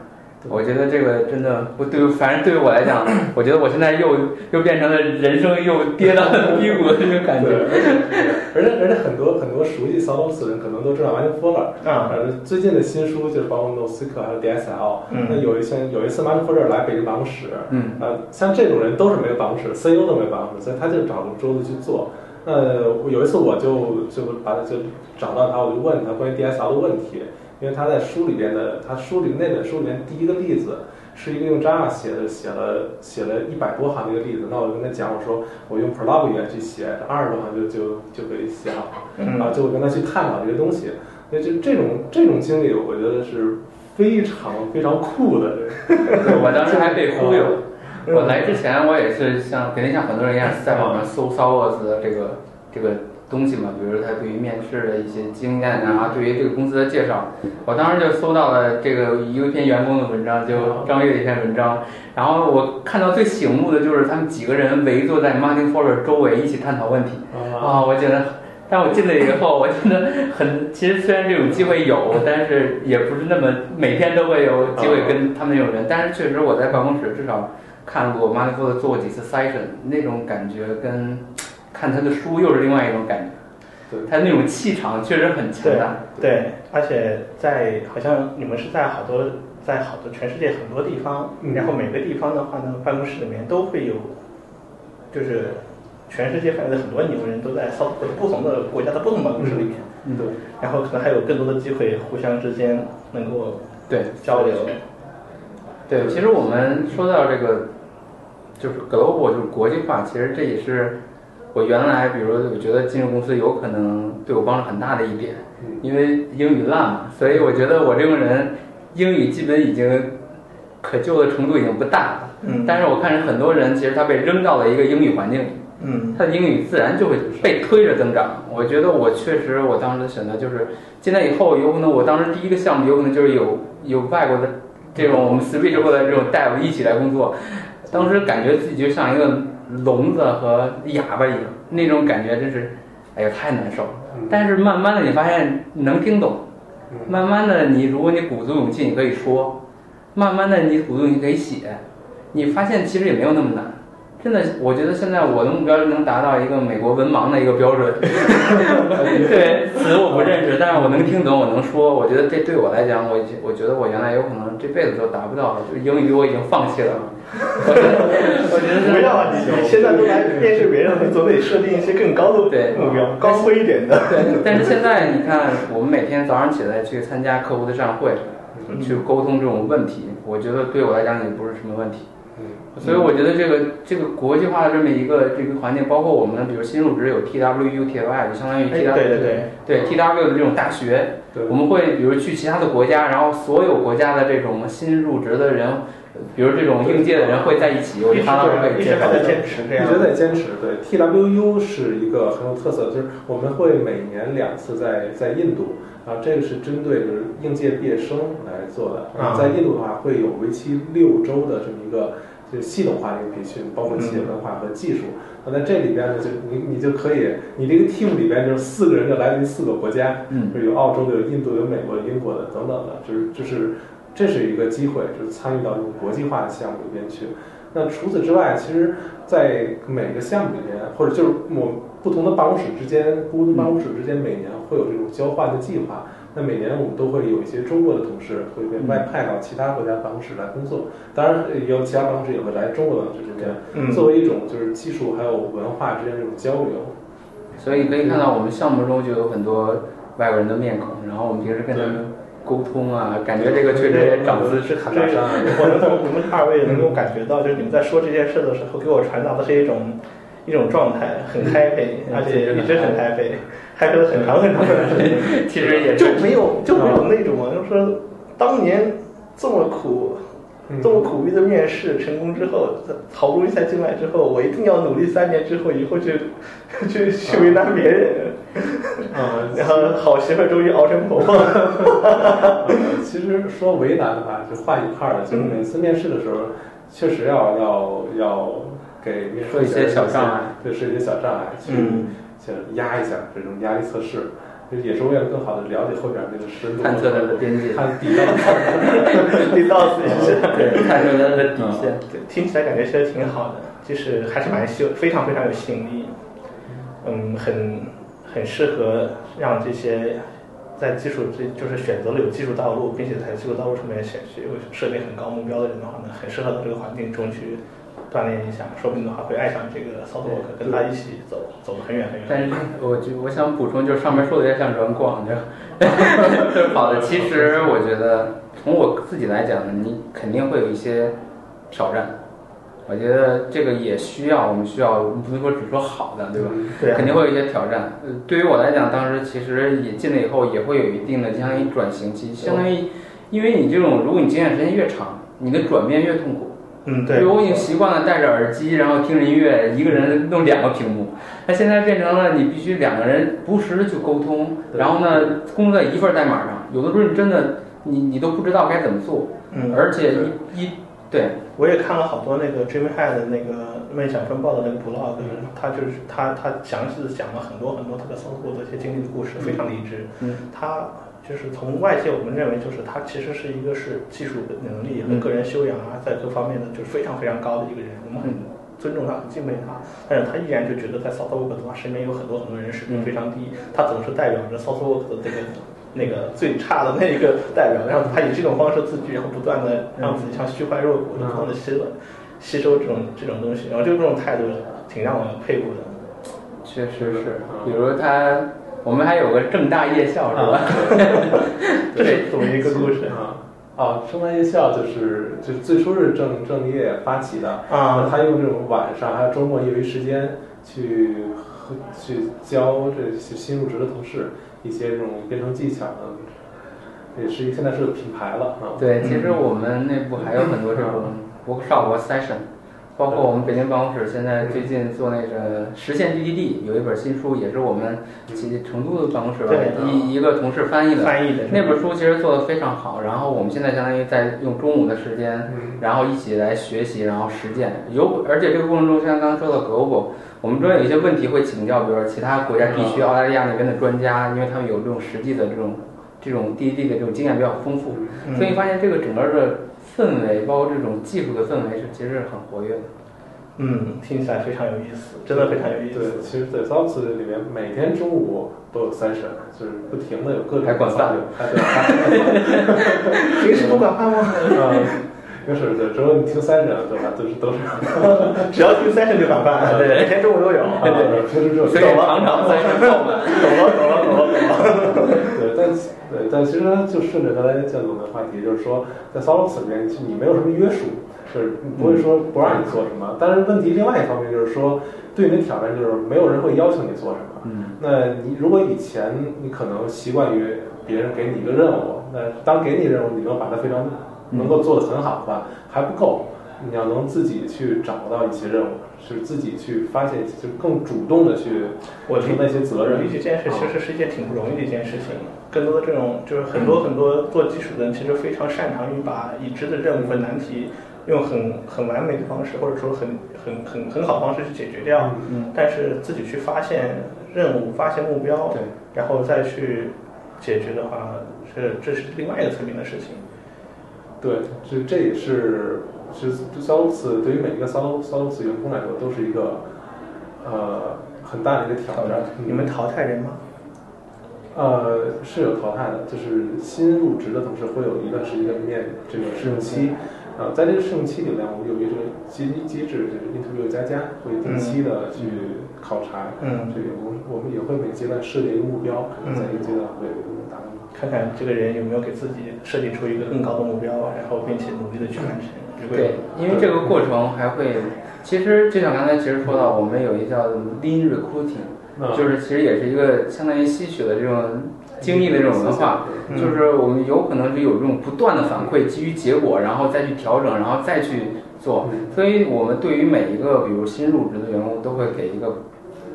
我觉得这个真的我对于，反正对于我来讲，我觉得我现在又又变成了人生又跌到了低谷的这种感觉。，而且而且很多很多熟悉 Solos 的人可能都知道 Martin Fowler，啊呃，最近的新书就是包括 NoSQL 还有 DSL，嗯。那有一些有一次 Martin Fowler 来北京办公室，嗯，呃，像这种人都是没有办公室，CEO 都没有办公室，所以他就找个桌子去做。那有一次我就就把他就找到他，我就问他关于 DSL 的问题，因为他在书里边的，他书里那本书里面第一个例子是一个用 Java 写的，写了写了一百多行的一个例子。那我就跟他讲，我说我用 Prolog 语言去写，这二十多行就就就可以写好。然后，就我跟他去探讨这些东西。所以这这种这种经历，我觉得是非常非常酷的。我当时还被忽悠。嗯 我来之前，我也是像肯定像很多人一样，在网上搜 s o w o r s 的这个这个东西嘛，比如他对于面试的一些经验啊，对于这个公司的介绍。我当时就搜到了这个有一篇员工的文章，就张悦的一篇文章。然后我看到最醒目的就是他们几个人围坐在 Martin Fowler 周围一起探讨问题。啊，我觉得，但我进来以后，我觉得很，其实虽然这种机会有，但是也不是那么每天都会有机会跟他们那种人，但是确实我在办公室至少看过马里夫的做过几次 session，那种感觉跟看他的书又是另外一种感觉，对。他那种气场确实很强对大。对，而且在好像你们是在好多在好多全世界很多地方，嗯然后每个地方的话呢，办公室里面都会有，就是全世界范围的很多牛人都在 South 不同的国家的不同办公室里面，嗯对，然后可能还有更多的机会互相之间能够对，交流。对，其实我们说到这个，就是 global，就是国际化，其实这也是我原来，比如我觉得进入公司有可能对我帮助很大的一点，嗯因为英语烂嘛，所以我觉得我这个人英语基本已经可救的程度已经不大了。嗯但是我看很多人其实他被扔到了一个英语环境里，嗯他的英语自然就会被推着增长。我觉得我确实，我当时的选择就是进来以后，有可能我当时第一个项目有可能就是有有外国的这种我们 switch 过来这种 dev 一起来工作，当时感觉自己就像一个聋子和哑巴一样，那种感觉真是，哎呦太难受了。但是慢慢的你发现能听懂，慢慢的你如果你鼓足勇气你可以说，慢慢的你鼓足勇气可以写，你发现其实也没有那么难。真的，我觉得现在我的目标是能达到一个美国文盲的一个标准。对，词我不认识，但是我能听懂，我能说。我觉得这对我来讲，我我觉得我原来有可能这辈子都达不到，就英语我已经放弃了。我觉得，我觉得不要啊！你你现在都来面试别人，你总得设定一些更高的对目标，高飞一点的。对，但是现在你看，我们每天早上起来去参加客户的站会，去沟通这种问题，我觉得对我来讲也不是什么问题。所以我觉得这个这个国际化的这么一个这个环境，包括我们比如新入职有 TWU、TY，就相当于 TW 哎对对对对 TW 的这种大学，对我们会比如去其他的国家，然后所有国家的这种新入职的人，比如这种应届的人会在一起，我一直就常常会，一直还在坚持这样一。直在坚持。对，TWU 是一个很有特色，就是我们会每年两次在在印度，啊，这个是针对就是应届毕业生来做的。啊在印度的话，会有为期六周的这么一个就系统化的一个培训，包括企业文化和技术。那在这里边呢，就你你就可以，你这个 team 里边就是四个人就来自于四个国家，嗯就有澳洲的、有印度、有美国、有英国的等等的，就是就是这是一个机会，就是参与到这种国际化的项目里边去。那除此之外，其实，在每个项目里边，或者就是我不同的办公室之间，不同的办公室之间每年会有这种交换的计划。那每年我们都会有一些中国的同事会被外派到其他国家办公室来工作，当然也有其他办公室也会来中国办公室这边，作为一种就是技术还有文化之间这种交流。所以可以看到，我们项目中就有很多外国人的面孔，然后我们平时跟他们沟通啊，感觉这个确实也长姿势。这我能从你们二位能够感觉到，就是你们在说这件事的时候，给我传达的是一种一种状态，很 happy，而且一直很 happy。开车很长很长的时间，其实也就没有就没有那种啊，就是说当年这么苦，这么苦逼的面试成功之后，好不容易才进来之后，我一定要努力三年之后，以后 去去去为难别人，嗯，然后好媳妇终于熬成婆婆。其实说为难的话，就换一块儿了。就是每次面试的时候，确实要要要给面试一些小障碍，对，是一些小障碍，嗯。先压一下这种压力测试，就也是为了更好的了解后边那个深度，探测它的边界，看底道，底道自己 是，对，探测它的底线。对，听起来感觉其实挺好的，就是还是蛮吸，非常非常有吸引力。嗯，很很适合让这些在技术这就是选择了有技术道路，并且在技术道路上面选去设定很高目标的人的话呢，很适合到这个环境中去。锻炼一下，说不定的话会爱上这个 SOUTHWORK，跟他一起走，走得很远很远。但是我就我想补充，就是上面说的 有点像软广，就好的。其实我觉得从我自己来讲呢，你肯定会有一些挑战。我觉得这个也需要，我们需要我们不能说只说好的，对吧？对。肯定会有一些挑战。呃，对于我来讲，当时其实也进来以后，也会有一定的相当于转型期，相当于因为你这种，如果你经验时间越长，你的转变越痛苦。嗯，对，我已经习惯了戴着耳机，然后听着音乐，一个人弄两个屏幕。那现在变成了你必须两个人不时去沟通，然后呢，工作在一份代码上，有的时候你真的你你都不知道该怎么做。嗯，而且一一对，我也看了好多那个 Dreamhead 的那个梦想风暴的那个 blog，他就是他他详细的讲了很多很多特别丰富的一些经历的故事，非常励志。嗯，他。就是从外界我们认为，就是他其实是一个是技术的能力和个人修养啊，在各方面的就是非常非常高的一个人，我们很尊重他，很敬佩他。但是他依然就觉得在 SouthWork 的话，身边有很多很多人水平非常低，他总是代表着 SouthWork 的这个那个最差的那一个代表，然后他以这种方式自居，然后不断的让自己像虚怀若谷，不断的吸了吸收这种这种东西，然后就这种态度挺让我佩服的。确实是，比如他。我们还有个正大夜校是吧？这是怎么一个故事啊？哦，正大夜校就是就最初是正正业发起的啊，他用这种晚上还有周末业余时间去去教这些新入职的同事一些这种编程技巧，也是现在是个品牌了啊。对，其实我们内部还有很多这种 workshop 和 session。包括我们北京办公室现在最近做那个实现 DDD，有一本新书，也是我们其成都的办公室一一个同事翻译的。翻译的那本书其实做的非常好。然后我们现在相当于在用中午的时间，然后一起来学习，然后实践。有而且这个过程中，像刚刚说的 Global，我们中间有一些问题会请教，比如说其他国家地区、澳大利亚那边的专家，因为他们有这种实际的这种这种 DDD 的这种经验比较丰富，所以发现这个整个的。氛围，包括这种技术的氛围是其实是很活跃的。嗯，听起来非常有意思，真的非常有意思。对，其实，在 s o x 里面，每天中午都有三审，就是不停的有各种还管饭，还管饭。平时不管饭吗？嗯。就是对，只要你听三审，对吧？都是都是，只要听三审就管饭，对，每天中午都有。对对，平时就所以常常三审爆满。懂了，懂了，懂了，懂了。对，但对，但其实就顺着刚才建总的话题，就是说，在 Solos 里面，你没有什么约束，就是不会说不让你做什么。但是问题另外一方面就是说，对你的挑战就是没有人会要求你做什么。嗯。那你如果以前你可能习惯于别人给你一个任务，那当给你任务，你能把它非常。能够做得很好的话还不够，你要能自己去找到一些任务，是自己去发现，就更主动的去完成那些责任。理解这件事其实是一件挺不容易的一件事情。更多的这种就是很多很多做技术的人其实非常擅长于把已知的任务和难题用很很完美的方式，或者说很很很很好的方式去解决掉。嗯。但是自己去发现任务、发现目标，对，然后再去解决的话，是这是另外一个层面的事情。对，这这也是是 Solos 对于每一个 Solos Solos 员工来说都是一个呃很大的一个挑战。你们淘汰人吗？呃，是有淘汰的，就是新入职的同事会有一段时间的面这个试用期。呃，在这个试用期里面，我们有一个机机制，就是 interview 加加，会定期的去考察嗯这个我们。我们也会每阶段设定一个目标，可能在一个阶段会达到。看看这个人有没有给自己设定出一个更高的目标，然后并且努力的去完成。对，因为这个过程还会，其实就像刚才其实说到，我们有一叫 lean recruiting，嗯就是其实也是一个相当于吸取了这种经历的这种文化，嗯就是我们有可能是有这种不断的反馈，基于结果，然后再去调整，然后再去做。所以我们对于每一个比如新入职的员工，都会给一个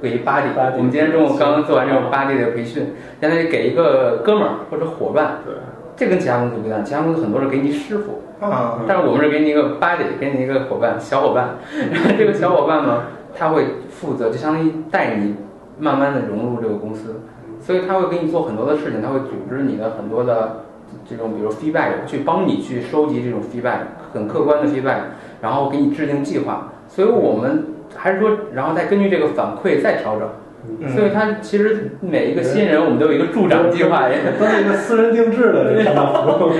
给一 buddy。buddy 我们今天中午刚刚做完这种 buddy 的培训，相当于给一个哥们儿或者伙伴。对，这跟其他公司不一样，其他公司很多是给你师傅，啊，但是我们是给你一个 buddy，给你一个伙伴，小伙伴。然后 这个小伙伴呢，他会负责，就相当于带你慢慢的融入这个公司，所以他会给你做很多的事情，他会组织你的很多的这种，比如 feedback，去帮你去收集这种 feedback，很客观的 feedback，然后给你制定计划。所以我们还是说，然后再根据这个反馈再调整。嗯所以他其实每一个新人，我们都有一个助长计划，也都是一个私人定制的这个服务。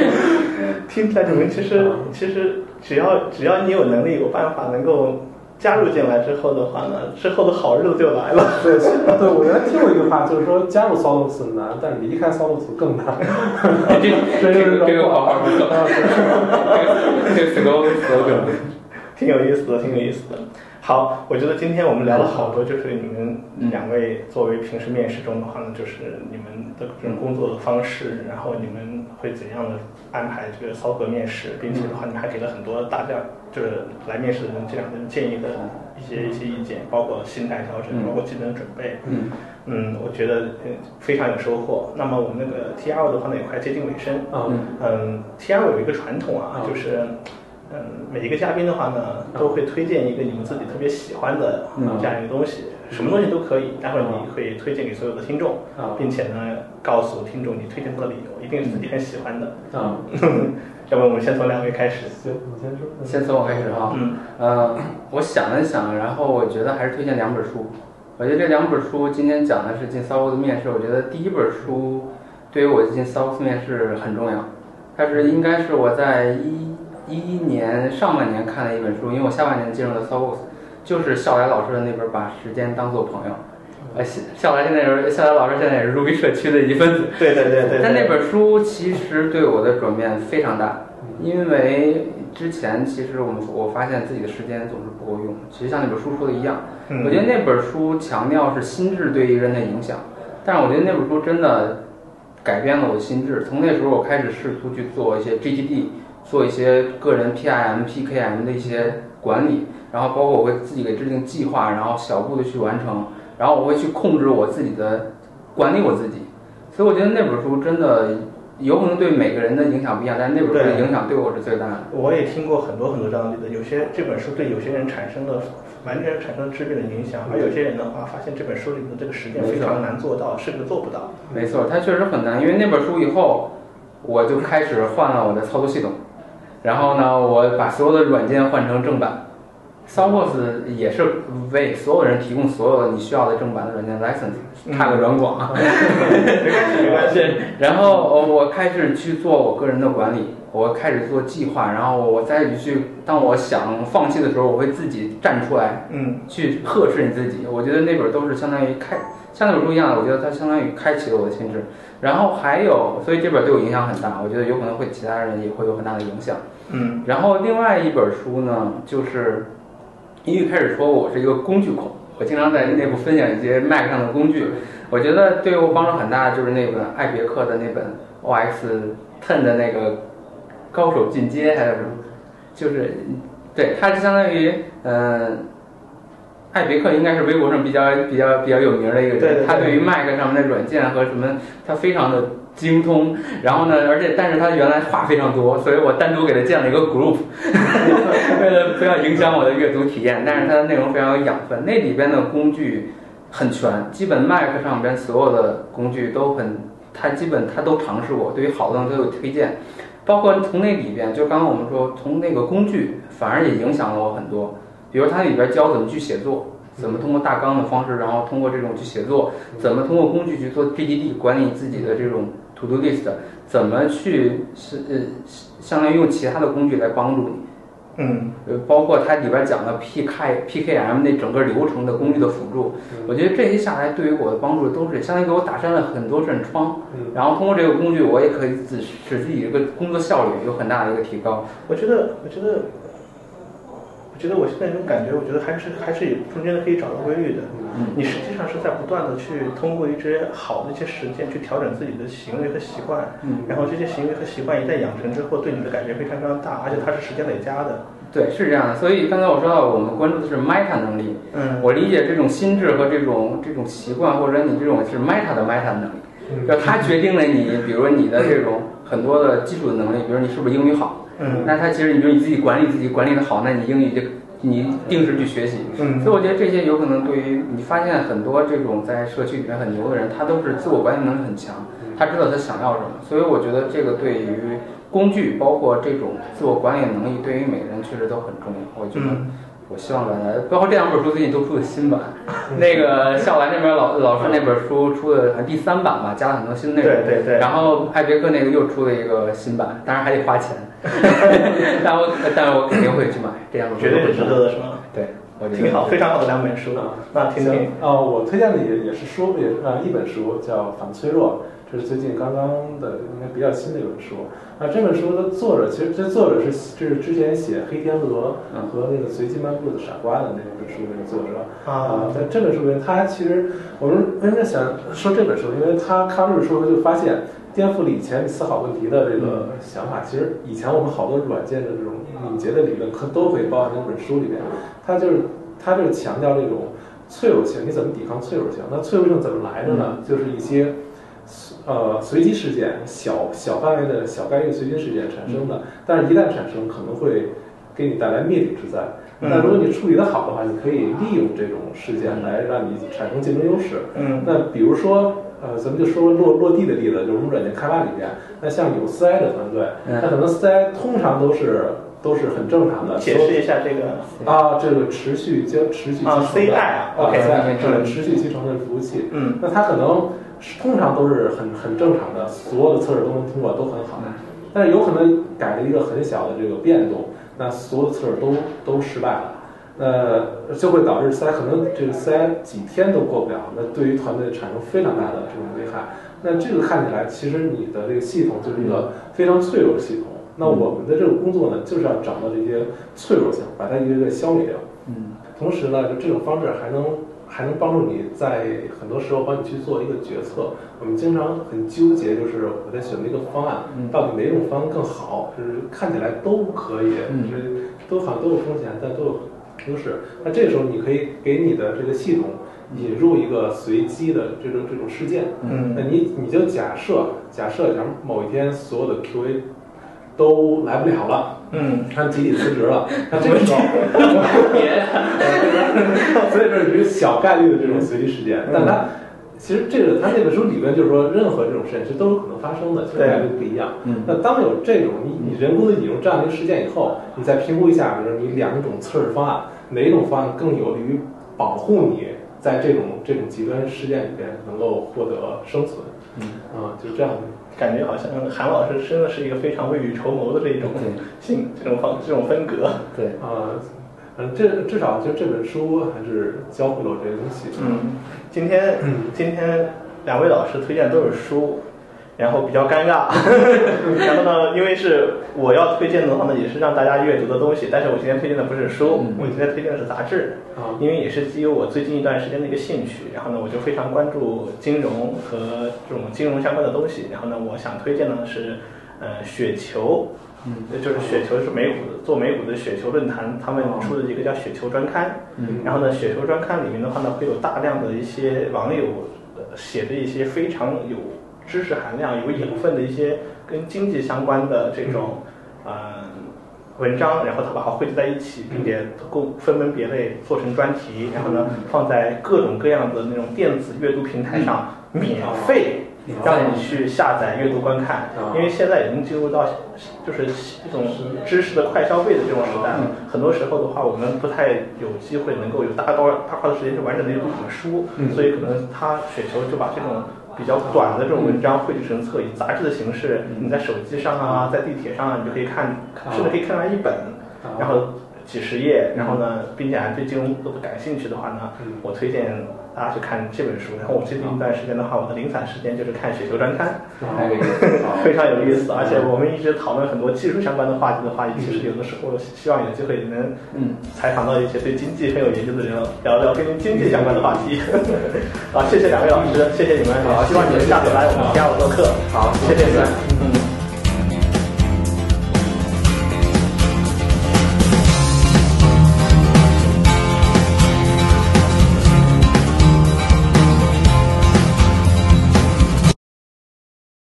听起来你们其实其实只要只要你有能力有办法能够加入进来之后的话呢，之后的好日子就来了。对，对我原来听过一句话，就是说加入 Solos 难，但是离开 Solos 更难。这这个这个好好不错，这个 slogan slogan。挺有意思的，挺有意思的。好，我觉得今天我们聊了好多，就是你们两位作为平时面试中的话呢，就是你们的这种工作的方式，然后你们会怎样的安排这个骚格面试，并且的话，你们还给了很多大家就是来面试的人这两个人建议的一些一些意见，包括心态调整，嗯包括技能准备。嗯嗯，我觉得呃非常有收获。那么我们那个 T R 的话呢，也快接近尾声。啊，嗯嗯，T R 有一个传统啊，啊就是，嗯，每一个嘉宾的话呢，都会推荐一个你们自己特别喜欢的嗯这样一个东西，什么东西都可以，待会儿你会推荐给所有的听众，啊并且呢，告诉听众你推荐的理由，一定是自己很喜欢的。啊，要不我们先从两位开始。行，你先说。先从我开始哈。嗯呃，我想了想，然后我觉得还是推荐两本书。我觉得这两本书今天讲的是进 s o u 的面试，我觉得第一本书对于我进 s o u 面试很重要。它是应该是我在一一一年上半年看了一本书，因为我下半年进入了 s o u 就是笑来老师的那本《把时间当做朋友》。呃，笑笑来现在是笑来老师现在也是 Ruby 社区的一份子。对对对对。但那本书其实对我的转变非常大，因为之前其实我们我发现自己的时间总是不够用。其实像那本书说的一样，嗯我觉得那本书强调是心智对一个人的影响，但是我觉得那本书真的改变了我的心智。从那时候我开始试图去做一些 GTD，做一些个人 PIM、PKM 的一些管理，然后包括我会自己给制定计划，然后小步的去完成，然后我会去控制我自己的管理我自己。所以我觉得那本书真的有可能对每个人的影响不一样，但是那本书的影响对我是最大的。我也听过很多很多这样的例子，有些这本书对有些人产生了完全产生了质变的影响，而有些人的话发现这本书里的这个实践非常难做到，甚至做不到。没错，它确实很难，因为那本书以后，我就开始换了我的操作系统，然后呢，我把所有的软件换成正版。Soundbox 也是为所有人提供所有的你需要的正版的软件 license，插个软广啊。没关系，没关系。对，然后呃我开始去做我个人的管理，我开始做计划，然后我再去，当我想放弃的时候，我会自己站出来，嗯去呵斥你自己。我觉得那本都是相当于开，像那本书一样的，我觉得它相当于开启了我的心智。然后还有，所以这本对我影响很大，我觉得有可能会其他人也会有很大的影响。嗯然后另外一本书呢，就是因为一开始说我是一个工具控，我经常在内部分享一些 Mac 上的工具。我觉得对我帮助很大的就是那本艾别克的那本 OX Ten 的那个高手进阶还有什么，就是对，它是相当于嗯。呃艾别克应该是微博上比较比较比较有名的一个人，对对对他对于 Mac 上面的软件和什么，他非常的精通。然后呢，而且但是他原来话非常多，所以我单独给他建了一个 group，为了不要影响我的阅读体验。但是它的内容非常有养分，那里边的工具很全，基本 Mac 上边所有的工具都很，他基本他都尝试过，对于好的东西都有推荐。包括从那里边，就刚刚我们说，从那个工具反而也影响了我很多。比如它里边教怎么去写作，怎么通过大纲的方式，然后通过这种去写作，怎么通过工具去做 GDD 管理自己的这种 To Do List，怎么去是呃相当于用其他的工具来帮助你。嗯呃，包括它里边讲的 PK PKM 那整个流程的工具的辅助，我觉得这些下来对于我的帮助都是相当于给我打开了很多扇窗，嗯然后通过这个工具，我也可以使使自己这个工作效率有很大的一个提高。我觉得，我觉得，我觉得我现在这种感觉，我觉得还是还是有中间可以找到规律的。嗯你实际上是在不断的去通过一些好的一些实践去调整自己的行为和习惯，嗯然后这些行为和习惯一旦养成之后，对你的改变非常非常大，而且它是时间累加的。对，是这样的。所以刚才我说到，我们关注的是 meta 能力。嗯我理解这种心智和这种这种习惯，或者你这种是 meta 的 meta 能力，嗯就它决定了你，比如说你的这种很多的基础的能力，比如你是不是英语好，嗯那他其实你比如你自己管理自己管理的好，那你英语就你定时去学习。嗯所以我觉得这些有可能对于你发现很多这种在社区里面很牛的人，他都是自我管理能力很强，他知道他想要什么。所以我觉得这个对于工具，包括这种自我管理能力，对于每个人确实都很重要。我觉得。嗯我希望大家，包括这两本书最近都出的新版，那个笑兰那边老老师那本书出的好像第三版吧，加了很多新内容。对对对然后艾别克那个又出了一个新版，当然还得花钱，但我但是我肯定会去买这两本书，绝对是值得的，是吗？对，我觉得挺好，非常好的两本书。那听听行，啊，我推荐的也也是书，也是啊一本书叫《反脆弱》，这是最近刚刚的应该比较新的一本书。啊，这本书的作者其实这作者是这是之前写《黑天鹅》和那个《随机漫步的傻瓜》的那本书的那个作者啊在这本书里面，他其实我们为什么想说这本书？因为他看完这本书，他就发现颠覆了以前你思考问题的这个想法。其实以前我们好多软件的这种敏捷的理论，可都可以包含在这本书里面。他就是他就是强调这种脆弱性，你怎么抵抗脆弱性？那脆弱性怎么来的呢？就是一些呃随机事件，小小范围的小概率随机事件产生的，但是一旦产生，可能会给你带来灭顶之灾。嗯那如果你处理的好的话，你可以利用这种事件来让你产生竞争优势。嗯那比如说，呃，咱们就说落落地的例子，就是我们软件开发里面，那像有 CI 的团队，嗯那可能 CI 通常都是都是很正常的。解释一下这个啊，这个持续将持续集啊成的 CI 啊啊 OK，CI 嗯是持续集成的服务器。嗯那它可能是通常都是很很正常的，所有的测试都能通过，都很好。但是有可能改了一个很小的这个变动，那所有的测试都都失败了，那就会导致 CI 可能这个 CI 几天都过不了，那对于团队产生非常大的这种危害。那这个看起来，其实你的这个系统就是一个非常脆弱的系统。那我们的这个工作呢，就是要找到这些脆弱性，把它一个一个消灭掉。嗯同时呢，就这种方式还能还能帮助你在很多时候帮你去做一个决策。我们经常很纠结，就是我在选择一个方案，嗯到底哪种方案更好？就是看起来都可以，嗯就是都好像都有风险，但都有优势。那这个时候你可以给你的这个系统引入一个随机的这种这种事件。嗯那你你就假设假设，假如某一天所有的 QA 都来不了了。嗯他集体辞职了，他这个时候，别所以这是一个小概率的这种随机事件，但它其实这个他那本书理论就是说，任何这种事件其实都有可能发生的，就是概率不一样。嗯那当有这种你你人工的引入这样的一个事件以后，你再评估一下，比如说你两种测试方案，哪一种方案更有利于保护你在这种这种极端事件里边能够获得生存？嗯啊，就这样的。感觉好像韩老师真的是一个非常未雨绸缪的这种性这种方这种风格。对，啊，嗯，这至少就这本书还是教会了我这些东西。嗯，今天今天两位老师推荐都是书，然后比较尴尬。然后呢，因为是我要推荐的话呢，也是让大家阅读的东西，但是我今天推荐的不是书，嗯我今天推荐的是杂志。啊因为也是基于我最近一段时间的一个兴趣，然后呢，我就非常关注金融和这种金融相关的东西。然后呢，我想推荐的是，呃，雪球，嗯，就是雪球是美股的做美股的雪球论坛，他们出的一个叫雪球专刊。嗯然后呢，雪球专刊里面的话呢，会有大量的一些网友呃写的一些非常有知识含量、有养分的一些跟经济相关的这种，呃。文章，然后他把它汇集在一起，并且共分门别类做成专题，然后呢放在各种各样的那种电子阅读平台上免费让你去下载、阅读、观看。因为现在已经进入到就是一种知识的快消费的这种时代了，很多时候的话，我们不太有机会能够有大高大块的时间去完整的阅读一本书，所以可能他雪球就把这种。比较短的这种文章汇聚成册，以杂志的形式，你在手机上啊，在地铁上啊，你就可以看，甚至可以看完一本，然后几十页，然后呢，并且还对金融都不感兴趣的话呢，我推荐。大家去看这本书，然后我最近一段时间的话，我的零散时间就是看雪球专刊，非常有意思。而且我们一直讨论很多技术相关的话题的话，其实有的时候希望有机会能采访到一些对经济很有研究的人，聊聊跟经济相关的话题。好，谢谢两位老师，谢谢你们，希望你们下次来我们第二做客。好，谢谢你们。嗯。